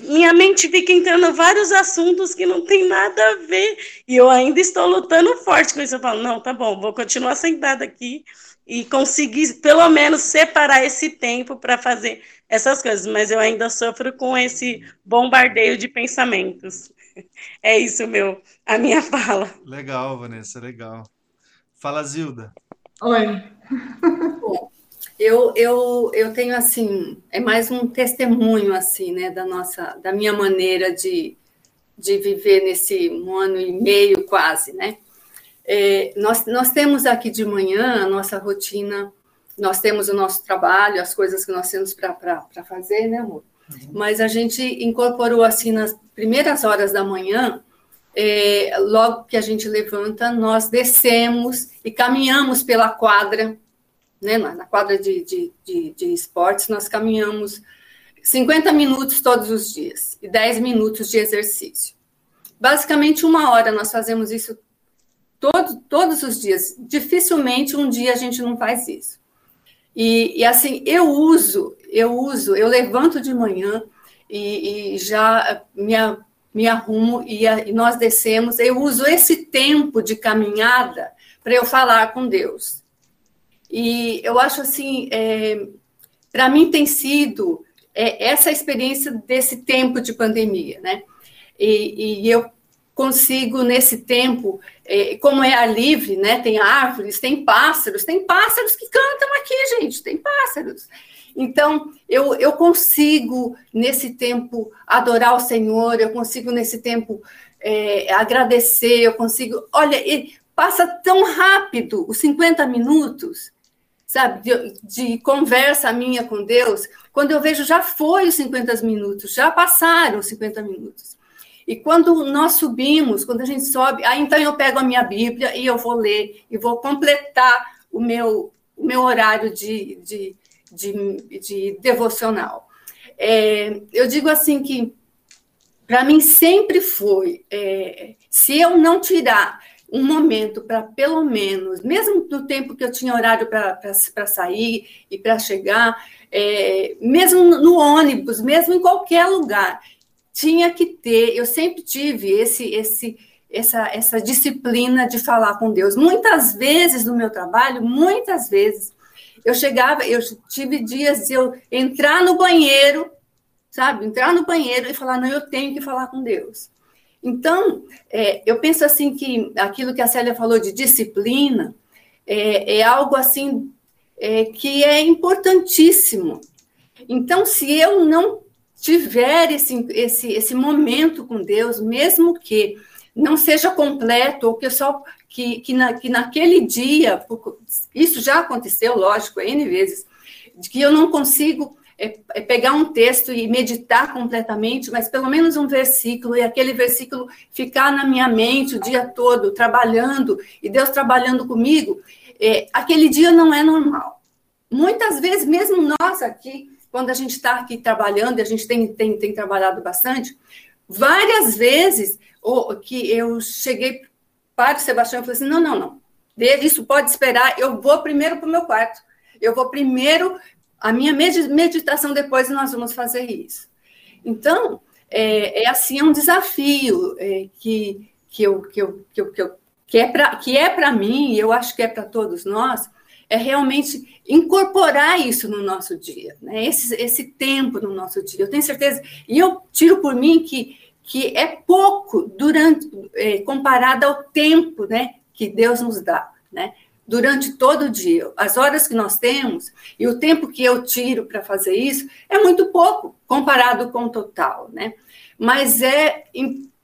Minha mente fica entrando vários assuntos que não tem nada a ver. E eu ainda estou lutando forte com isso. Eu falo, não, tá bom, vou continuar sentada aqui e conseguir pelo menos separar esse tempo para fazer essas coisas, mas eu ainda sofro com esse bombardeio de pensamentos. (laughs) É isso, meu, a minha fala. Legal, Vanessa, legal. Fala, Zilda. Oi. (laughs) Eu, eu, eu tenho assim, é mais um testemunho assim, né, da nossa, da minha maneira de, de viver nesse um ano e meio quase, né? É, nós, nós temos aqui de manhã a nossa rotina, nós temos o nosso trabalho, as coisas que nós temos para fazer, né, amor? Uhum. Mas a gente incorporou assim nas primeiras horas da manhã é, logo que a gente levanta, nós descemos e caminhamos pela quadra, né, na quadra de, de, de, de esportes, nós caminhamos 50 minutos todos os dias e 10 minutos de exercício. Basicamente, uma hora nós fazemos isso todo, todos os dias. Dificilmente um dia a gente não faz isso. E, e assim, eu uso, eu uso, eu levanto de manhã e, e já minha me arrumo e, a, e nós descemos. Eu uso esse tempo de caminhada para eu falar com Deus. E eu acho assim, é, para mim tem sido é, essa experiência desse tempo de pandemia, né? E, e eu consigo nesse tempo, é, como é ar livre, né? Tem árvores, tem pássaros, tem pássaros que cantam aqui, gente, tem pássaros. Então, eu, eu consigo, nesse tempo, adorar o Senhor, eu consigo, nesse tempo, é, agradecer, eu consigo. Olha, passa tão rápido os 50 minutos, sabe, de, de, conversa minha com Deus, quando eu vejo já foi os 50 minutos, já passaram os 50 minutos. E quando nós subimos, quando a gente sobe, aí então eu pego a minha Bíblia e eu vou ler e vou completar o meu, o meu horário de, de, de, de devocional. É, eu digo assim que, para mim, sempre foi, é, se eu não tirar um momento para, pelo menos, mesmo no tempo que eu tinha horário para sair e para chegar, é, mesmo no ônibus, mesmo em qualquer lugar, tinha que ter, eu sempre tive esse, esse, essa, essa disciplina de falar com Deus. Muitas vezes no meu trabalho, muitas vezes, eu chegava, eu tive dias de eu entrar no banheiro, sabe? Entrar no banheiro e falar, não, eu tenho que falar com Deus. Então, é, eu penso assim que aquilo que a Célia falou de disciplina é, é algo assim é, que é importantíssimo. Então, se eu não tiver esse, esse, esse momento com Deus, mesmo que não seja completo, ou que só que, que, na, que naquele dia, isso já aconteceu, lógico, N vezes, de que eu não consigo é, é pegar um texto e meditar completamente, mas pelo menos um versículo, e aquele versículo ficar na minha mente o dia todo, trabalhando, e Deus trabalhando comigo, é, aquele dia não é normal. Muitas vezes, mesmo nós aqui, quando a gente está aqui trabalhando, e a gente tem, tem, tem trabalhado bastante, várias vezes que eu cheguei para o Sebastião e falei assim: não, não, não. Isso pode esperar, eu vou primeiro para o meu quarto. Eu vou primeiro, a minha meditação depois nós vamos fazer isso. Então, é, é assim, é um desafio é, que, que, eu, que, eu, que, eu, que, eu, que é para é mim, e eu acho que é para todos nós, é realmente incorporar isso no nosso dia, né? esse, esse tempo no nosso dia. Eu tenho certeza, e eu tiro por mim que que é pouco durante é, comparado ao tempo, né, que Deus nos dá, né? Durante todo o dia, as horas que nós temos e o tempo que eu tiro para fazer isso é muito pouco comparado com o total, né? Mas é,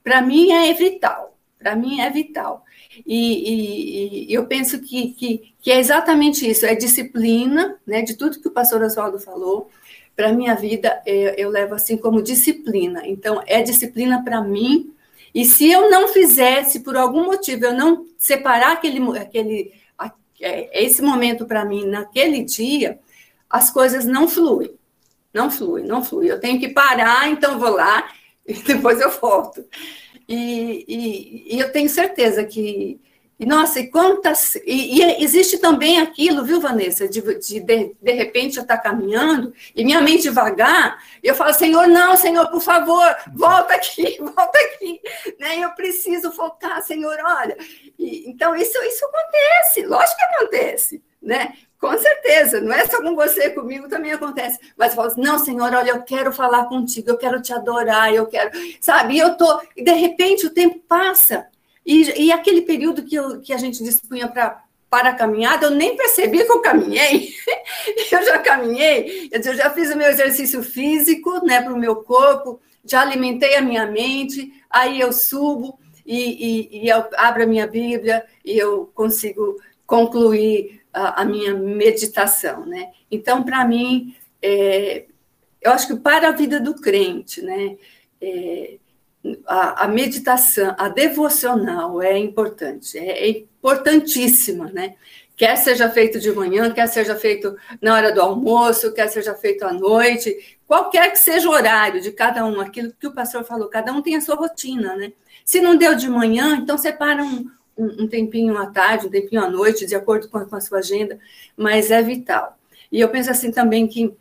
para mim é vital, para mim é vital. E, e, e, eu penso que, que, que é exatamente isso, é disciplina, né, de tudo que o pastor Oswaldo falou, para minha vida é, eu levo assim como disciplina. Então é disciplina para mim. E se eu não fizesse por algum motivo eu não separar aquele aquele esse momento para mim naquele dia, as coisas não fluem. Não flui, não flui. Eu tenho que parar, então vou lá (laughs) e depois eu volto. E, e, e eu tenho certeza que e, nossa, e quantas. E, e, existe também aquilo, viu, Vanessa, de, de, de, de repente eu estar tá caminhando e minha mente devagar, eu falo, Senhor, não, Senhor, por favor, volta aqui, (laughs) volta aqui. Né? Eu preciso focar, Senhor, olha. E, então, isso, isso acontece, lógico que acontece, né? Com certeza, não é só com você, comigo também acontece. Mas eu falo assim, não, Senhor, olha, eu quero falar contigo, eu quero te adorar, eu quero, sabe? E eu tô, e de repente o tempo passa, e, e aquele período que, eu, que a gente dispunha para para a caminhada, eu nem percebi que eu caminhei. (laughs) eu já caminhei, eu já fiz o meu exercício físico, né, para o meu corpo, já alimentei a minha mente, aí eu subo e, e, e abro a minha Bíblia e eu consigo concluir a, a minha meditação, né? Então, para mim, é, eu acho que para a vida do crente, né, é, a, a, meditação, a devocional é importante, é, é importantíssima, né? Quer seja feito de manhã, quer seja feito na hora do almoço, quer seja feito à noite, qualquer que seja o horário de cada um, aquilo que o pastor falou, cada um tem a sua rotina, né? Se não deu de manhã, então separa um, um, um tempinho à tarde, um tempinho à noite, de acordo com a, com a sua agenda, mas é vital. E eu penso assim também que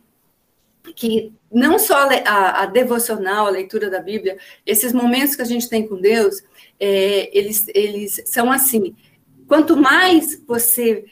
que não só a, a, devocional, a leitura da Bíblia, esses momentos que a gente tem com Deus, é, eles, eles são assim. Quanto mais você,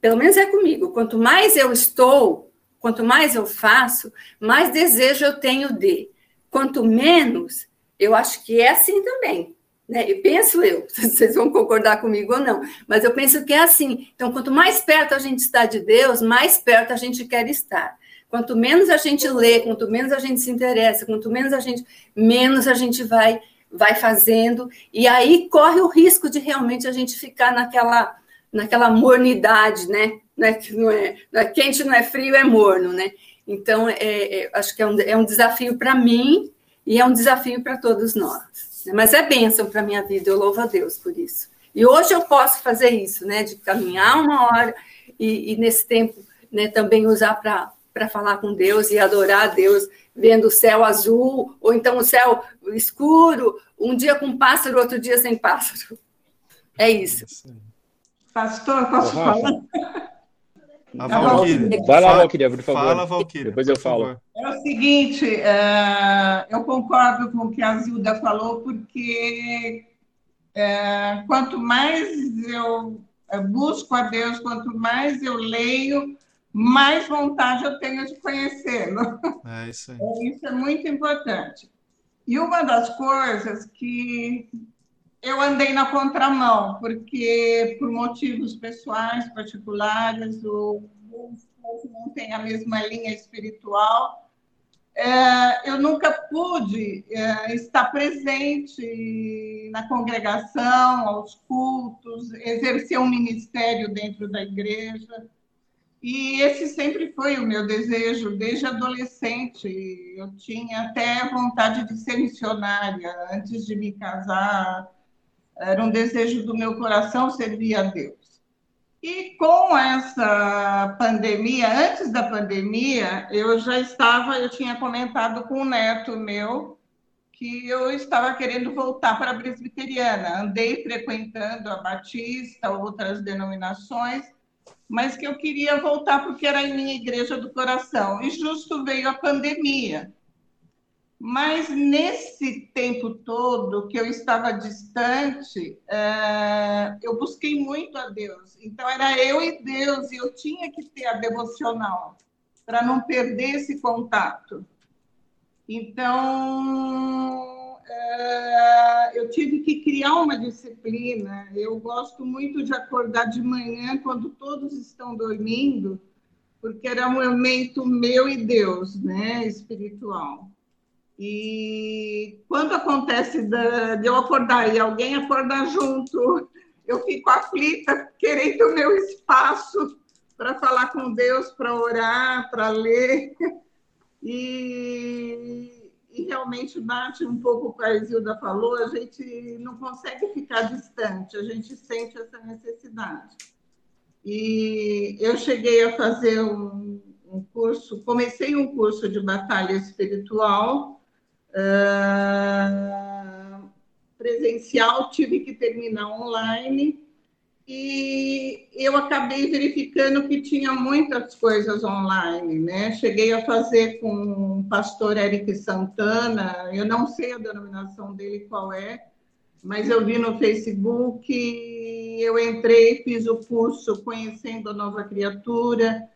pelo menos é comigo, quanto mais eu estou, quanto mais eu faço, mais desejo eu tenho de. Quanto menos, eu acho que é assim também. Né? E penso eu, (laughs) vocês vão concordar comigo ou não, mas eu penso que é assim. Então, quanto mais perto a gente está de Deus, mais perto a gente quer estar. Quanto menos a gente lê, quanto menos a gente se interessa, quanto menos a gente, menos a gente vai vai fazendo, e aí corre o risco de realmente a gente ficar naquela naquela mornidade, né? Não é, não é, não é quente, não é frio, é morno, né? Então, é, é acho que é um, é um desafio para mim e é um desafio para todos nós. Mas é bênção para a minha vida, eu louvo a Deus por isso. E hoje eu posso fazer isso, né? De caminhar uma hora e, e nesse tempo né, também usar para para falar com Deus e adorar a Deus, vendo o céu azul, ou então o céu escuro, um dia com pássaro, outro dia sem pássaro. É isso. Pastor, posso falar? A Valquíria. Vai lá, Valquíria, por favor. Fala, Valquíria. Depois eu falo. É o seguinte, uh, eu concordo com o que a Zilda falou, porque uh, quanto mais eu busco a Deus, quanto mais eu leio, mais vontade eu tenho de conhecê-lo. É isso aí. (laughs) É, isso é muito importante. E uma das coisas que eu andei na contramão, porque por motivos pessoais, particulares, o não tem a mesma linha espiritual, é, eu nunca pude é, estar presente na congregação, aos cultos, exercer um ministério dentro da igreja. E esse sempre foi o meu desejo, desde adolescente. Eu tinha até vontade de ser missionária antes de me casar. Era um desejo do meu coração servir a Deus. E com essa pandemia, antes da pandemia, eu já estava, eu tinha comentado com um neto meu que eu estava querendo voltar para a presbiteriana. Andei frequentando a Batista, outras denominações, mas que eu queria voltar porque era em minha igreja do coração. E justo veio a pandemia. Mas nesse tempo todo que eu estava distante, é, eu busquei muito a Deus. Então era eu e Deus, e eu tinha que ter a devocional para não perder esse contato. Então eu tive que criar uma disciplina. Eu gosto muito de acordar de manhã quando todos estão dormindo, porque era um momento meu e Deus, né, espiritual. E quando acontece de eu acordar e alguém acordar junto, eu fico aflita, querendo o meu espaço para falar com Deus, para orar, para ler. E e realmente bate um pouco o que a Isilda falou, a gente não consegue ficar distante, a gente sente essa necessidade. E eu cheguei a fazer um, um curso, comecei um curso de batalha espiritual uh, presencial, tive que terminar online, e eu acabei verificando que tinha muitas coisas online, né? Cheguei a fazer com o pastor Eric Santana, eu não sei a denominação dele qual é, mas eu vi no Facebook, eu entrei, fiz o curso Conhecendo a Nova Criatura,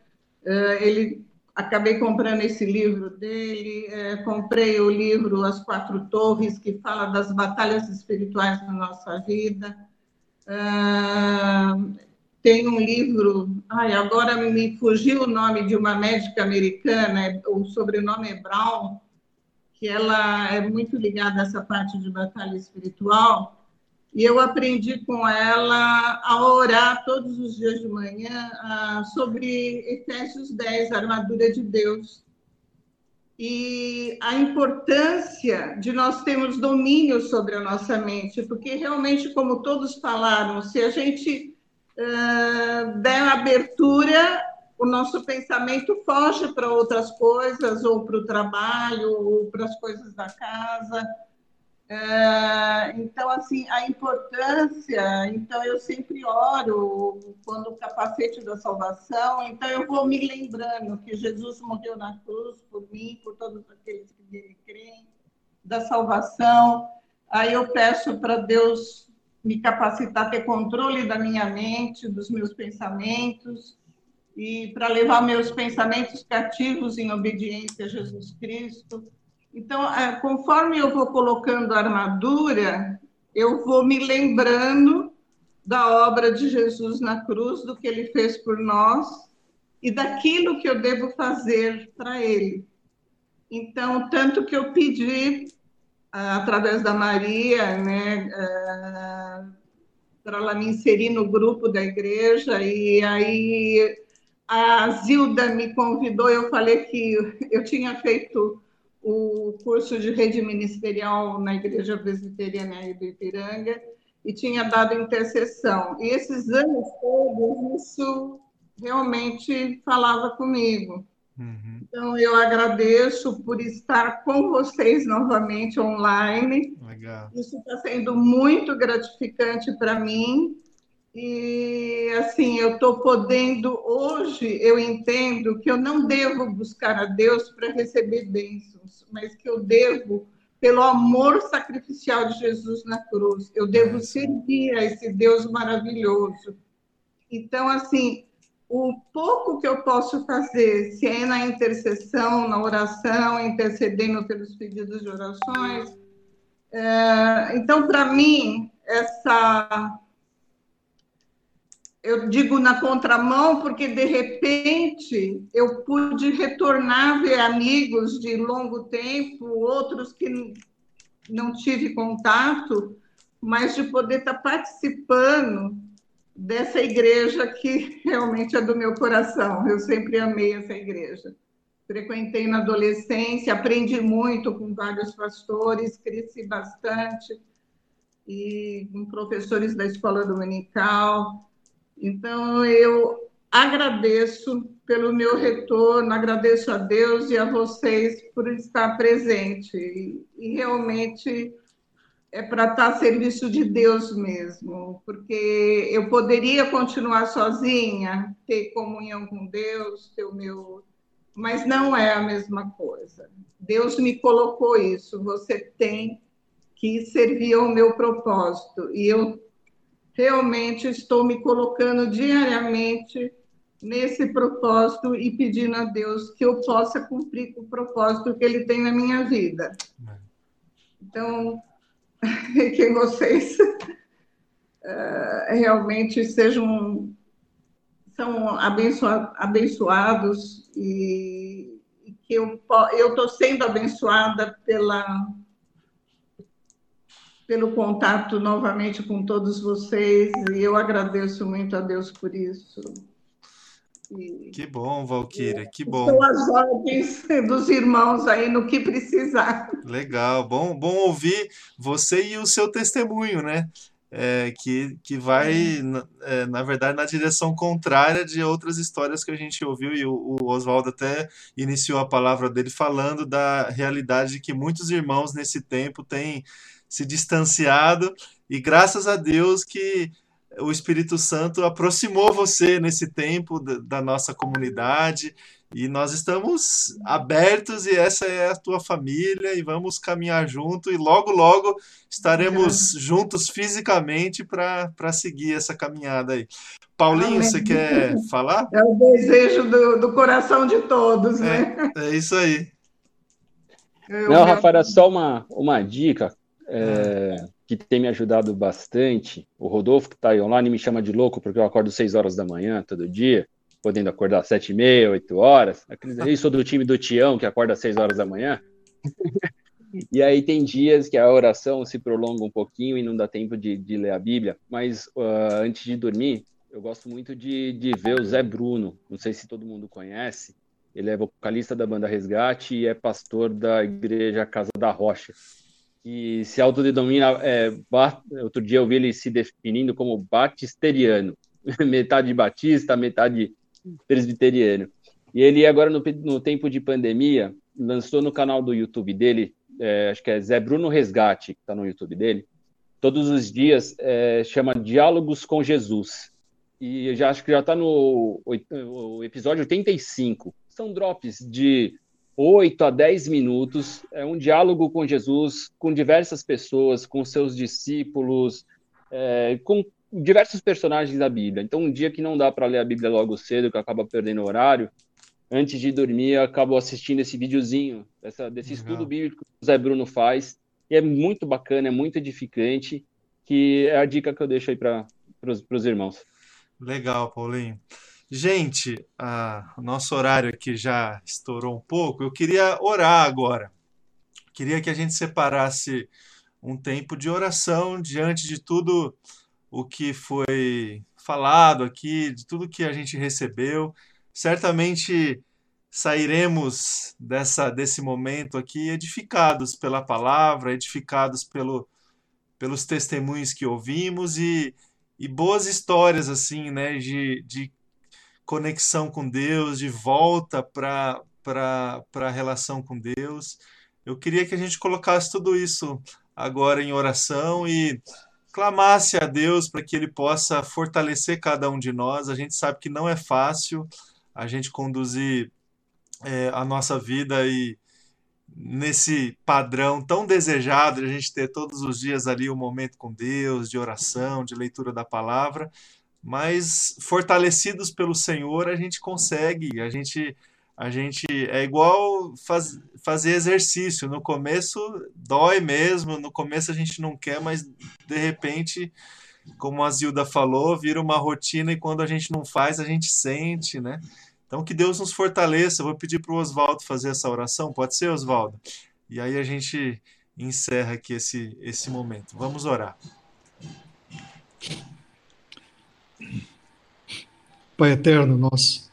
eh, ele acabei comprando esse livro dele, eh, comprei o livro As Quatro Torres, que fala das batalhas espirituais na nossa vida, tem um livro, ai, agora me fugiu o nome de uma médica americana, é, o sobrenome é Brown, que ela é muito ligada a essa parte de batalha espiritual, e eu aprendi com ela a orar todos os dias de manhã ah, sobre Efésios 10, a armadura de Deus. E a importância de nós termos domínio sobre a nossa mente, porque realmente, como todos falaram, se a gente uh, der abertura, o nosso pensamento foge para outras coisas, ou para o trabalho, ou para as coisas da casa. É, então, assim, a importância, então eu sempre oro quando o capacete da salvação, então eu vou me lembrando que Jesus morreu na cruz por mim, por todos aqueles que nele creem, da salvação. Aí eu peço para Deus me capacitar ter controle da minha mente, dos meus pensamentos, e para levar meus pensamentos cativos em obediência a Jesus Cristo então, é, conforme eu vou colocando a armadura, eu vou me lembrando da obra de Jesus na cruz, do que ele fez por nós e daquilo que eu devo fazer para ele. Então, tanto que eu pedi, ah, através da Maria, né, ah, para ela me inserir no grupo da igreja, e aí a Zilda me convidou, eu falei que eu tinha feito o curso de rede ministerial na Igreja Presbiteriana do Ipiranga e tinha dado intercessão. E esses anos todos, isso realmente falava comigo. Uhum. Então, eu agradeço por estar com vocês novamente online. Legal. Isso está sendo muito gratificante para mim. E assim, eu estou podendo, hoje eu entendo que eu não devo buscar a Deus para receber bênçãos, mas que eu devo, pelo amor sacrificial de Jesus na cruz, eu devo servir a esse Deus maravilhoso. Então, assim, o pouco que eu posso fazer, se é na intercessão, na oração, intercedendo pelos pedidos de orações. É, então, para mim, essa eu digo na contramão porque de repente eu pude retornar ver amigos de longo tempo, outros que não tive contato, mas de poder estar participando dessa igreja que (laughs) realmente é do meu coração. Eu sempre amei essa igreja. Frequentei na adolescência, aprendi muito com vários pastores, cresci bastante e com professores da escola dominical então, eu agradeço pelo meu retorno, agradeço a Deus e a vocês por estar presente. E, e realmente é para estar a serviço de Deus mesmo, porque eu poderia continuar sozinha, ter comunhão com Deus, ter o meu. Mas não é a mesma coisa. Deus me colocou isso, você tem que servir ao meu propósito. E eu realmente estou me colocando diariamente nesse propósito e pedindo a Deus que eu possa cumprir o propósito que Ele tem na minha vida. Então, (laughs) que vocês uh, (laughs) realmente sejam são abençoados e, e que eu estou sendo abençoada pela pelo contato novamente com todos vocês e eu agradeço muito a Deus por isso. E, que bom, Valquíria, que bom. Estou às ordens (laughs) dos irmãos aí no que precisar. Legal, bom, bom ouvir você e o seu testemunho, né? É, que, que vai, na, é, na verdade, na direção contrária de outras histórias que a gente ouviu, e o, o Oswaldo até iniciou a palavra dele falando da realidade que muitos irmãos nesse tempo têm se distanciado e graças a Deus que o Espírito Santo aproximou você nesse tempo da, nossa comunidade e nós estamos abertos e essa é a tua família e vamos caminhar junto e logo logo estaremos é. juntos fisicamente para seguir essa caminhada aí. Paulinho, Amém. você quer falar? É o desejo do, do coração de todos, né? É, é isso aí. Eu, Não, Rafael, só uma, uma dica. É, que tem me ajudado bastante. O Rodolfo, que está aí online, me chama de louco porque eu acordo 6 horas da manhã todo dia, podendo acordar às 7 e meia, 8 horas. Aí, sou do time do Tião, que acorda às 6 horas da manhã. e aí tem dias que a oração se prolonga um pouquinho e não dá tempo de, de ler a Bíblia, mas uh, antes de dormir, eu gosto muito de, de ver o Zé Bruno. Não sei se todo mundo conhece. Ele é vocalista da banda Resgate e é pastor da igreja Casa da Rocha que se autodenomina. É, outro dia eu vi ele se definindo como batisteriano, (laughs) metade batista, metade presbiteriano. E ele, agora no, no tempo de pandemia, lançou no canal do YouTube dele, é, acho que é Zé Bruno Resgate, que está no YouTube dele, todos os dias é, chama Diálogos com Jesus. E já acho que já está no o episódio 85. São drops de 8 a 10 minutos, é um diálogo com Jesus, com diversas pessoas, com seus discípulos, é, com diversos personagens da Bíblia. Então, um dia que não dá para ler a Bíblia logo cedo, que acaba perdendo o horário, antes de dormir, acabo assistindo esse videozinho, desse Legal. estudo bíblico que o Zé Bruno faz, e é muito bacana, é muito edificante, que é a dica que eu deixo aí para os irmãos. Legal, Paulinho. Gente, o nosso horário aqui já estourou um pouco. Eu queria orar agora. Queria que a gente separasse um tempo de oração diante de tudo o que foi falado aqui, de tudo que a gente recebeu. Certamente sairemos dessa desse momento aqui edificados pela palavra, edificados pelo, pelos testemunhos que ouvimos e, e boas histórias assim, né, de, de conexão com Deus, de volta para a relação com Deus. Eu queria que a gente colocasse tudo isso agora em oração e clamasse a Deus para que Ele possa fortalecer cada um de nós. A gente sabe que não é fácil a gente conduzir é, a nossa vida e nesse padrão tão desejado de a gente ter todos os dias ali um momento com Deus, de oração, de leitura da palavra, mas fortalecidos pelo Senhor a gente consegue, a gente a gente é igual faz, fazer exercício. No começo dói mesmo, no começo a gente não quer, mas de repente, como a Zilda falou, vira uma rotina e quando a gente não faz, a gente sente, né? Então que Deus nos fortaleça. Eu vou pedir para o Oswaldo fazer essa oração, pode ser, Oswaldo? E aí a gente encerra aqui esse, esse momento. Vamos orar. Pai eterno, nós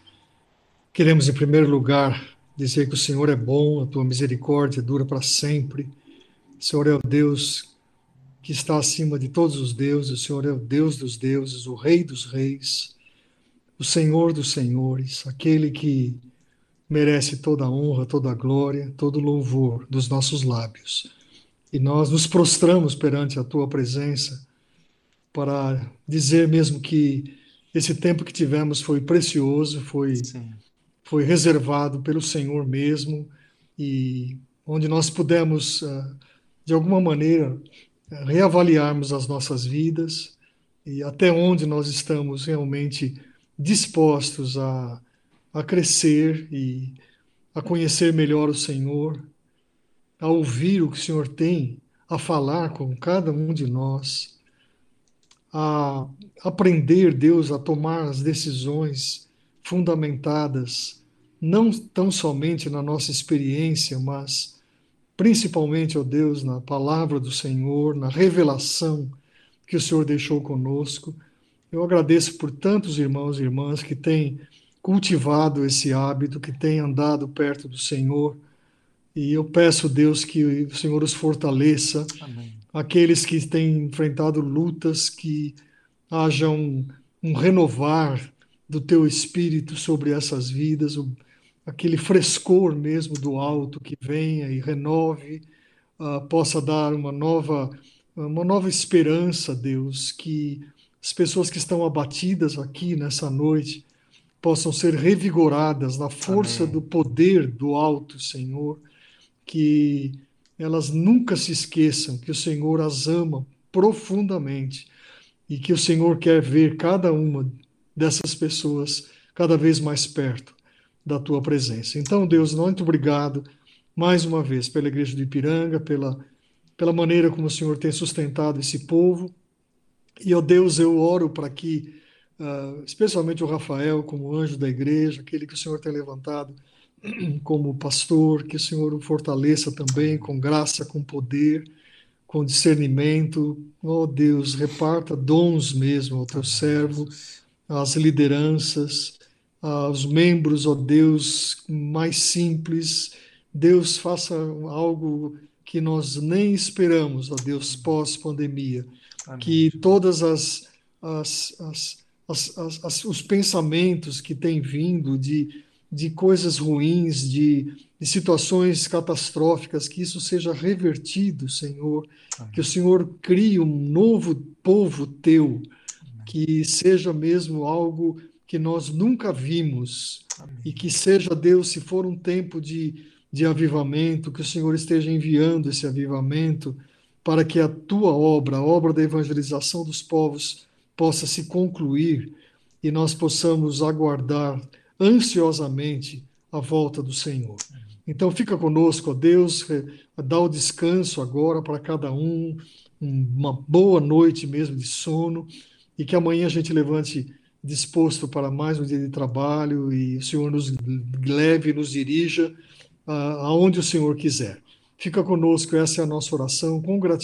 queremos em primeiro lugar dizer que o Senhor é bom, a tua misericórdia dura para sempre. O Senhor é o Deus que está acima de todos os deuses, o Senhor é o Deus dos deuses, o Rei dos reis, o Senhor dos senhores, aquele que merece toda a honra, toda a glória, todo o louvor dos nossos lábios. E nós nos prostramos perante a tua presença para dizer mesmo que esse tempo que tivemos foi precioso, foi, foi reservado pelo Senhor mesmo, e onde nós pudemos, ah, de alguma maneira, reavaliarmos as nossas vidas e até onde nós estamos realmente dispostos a, a crescer e a conhecer melhor o Senhor, a ouvir o que o Senhor tem a falar com cada um de nós a aprender, Deus, a tomar as decisões fundamentadas, não tão somente na nossa experiência, mas principalmente, ó Deus, na palavra do Senhor, na revelação que o Senhor deixou conosco. Eu agradeço por tantos irmãos e irmãs que têm cultivado esse hábito, que têm andado perto do Senhor. E eu peço, Deus, que o Senhor os fortaleça, Amém aqueles que têm enfrentado lutas, que haja um, um renovar do teu espírito sobre essas vidas, o, aquele frescor mesmo do alto que venha e renove, uh, possa dar uma nova, uma nova esperança, Deus, que as pessoas que estão abatidas aqui nessa noite possam ser revigoradas na força Amém. do poder do alto, Senhor, que elas nunca se esqueçam que o Senhor as ama profundamente e que o Senhor quer ver cada uma dessas pessoas cada vez mais perto da tua presença. Então, Deus, muito obrigado mais uma vez pela igreja de Ipiranga, pela pela maneira como o Senhor tem sustentado esse povo. E, ó Deus, eu oro para que, uh, especialmente o Rafael, como anjo da igreja, aquele que o Senhor tem levantado (clears throat) como pastor, que o Senhor o fortaleça também com graça, com poder, com discernimento. Ó Deus, reparta dons mesmo ao teu servo, às lideranças, aos membros, ó Deus, mais simples. Deus, faça algo que nós nem esperamos, ó Deus, pós-pandemia. Que todas as, as, as, as, os pensamentos que têm vindo de, de coisas ruins, de, de situações catastróficas, que isso seja revertido, Senhor. Amém. Que o Senhor crie um novo povo teu, Amém. que seja mesmo algo que nós nunca vimos, Amém. e que seja, Deus, se for um tempo de de avivamento, que o Senhor esteja enviando esse avivamento para que a tua obra, a obra da evangelização dos povos, possa se concluir e nós possamos aguardar ansiosamente a volta do Senhor. Então fica conosco, ó Deus, dá o descanso agora para cada um, uma boa noite mesmo de sono e que amanhã a gente levante disposto para mais um dia de trabalho e o Senhor nos leve, nos dirija aonde o Senhor quiser. Fica conosco, essa é a nossa oração, com gratidão.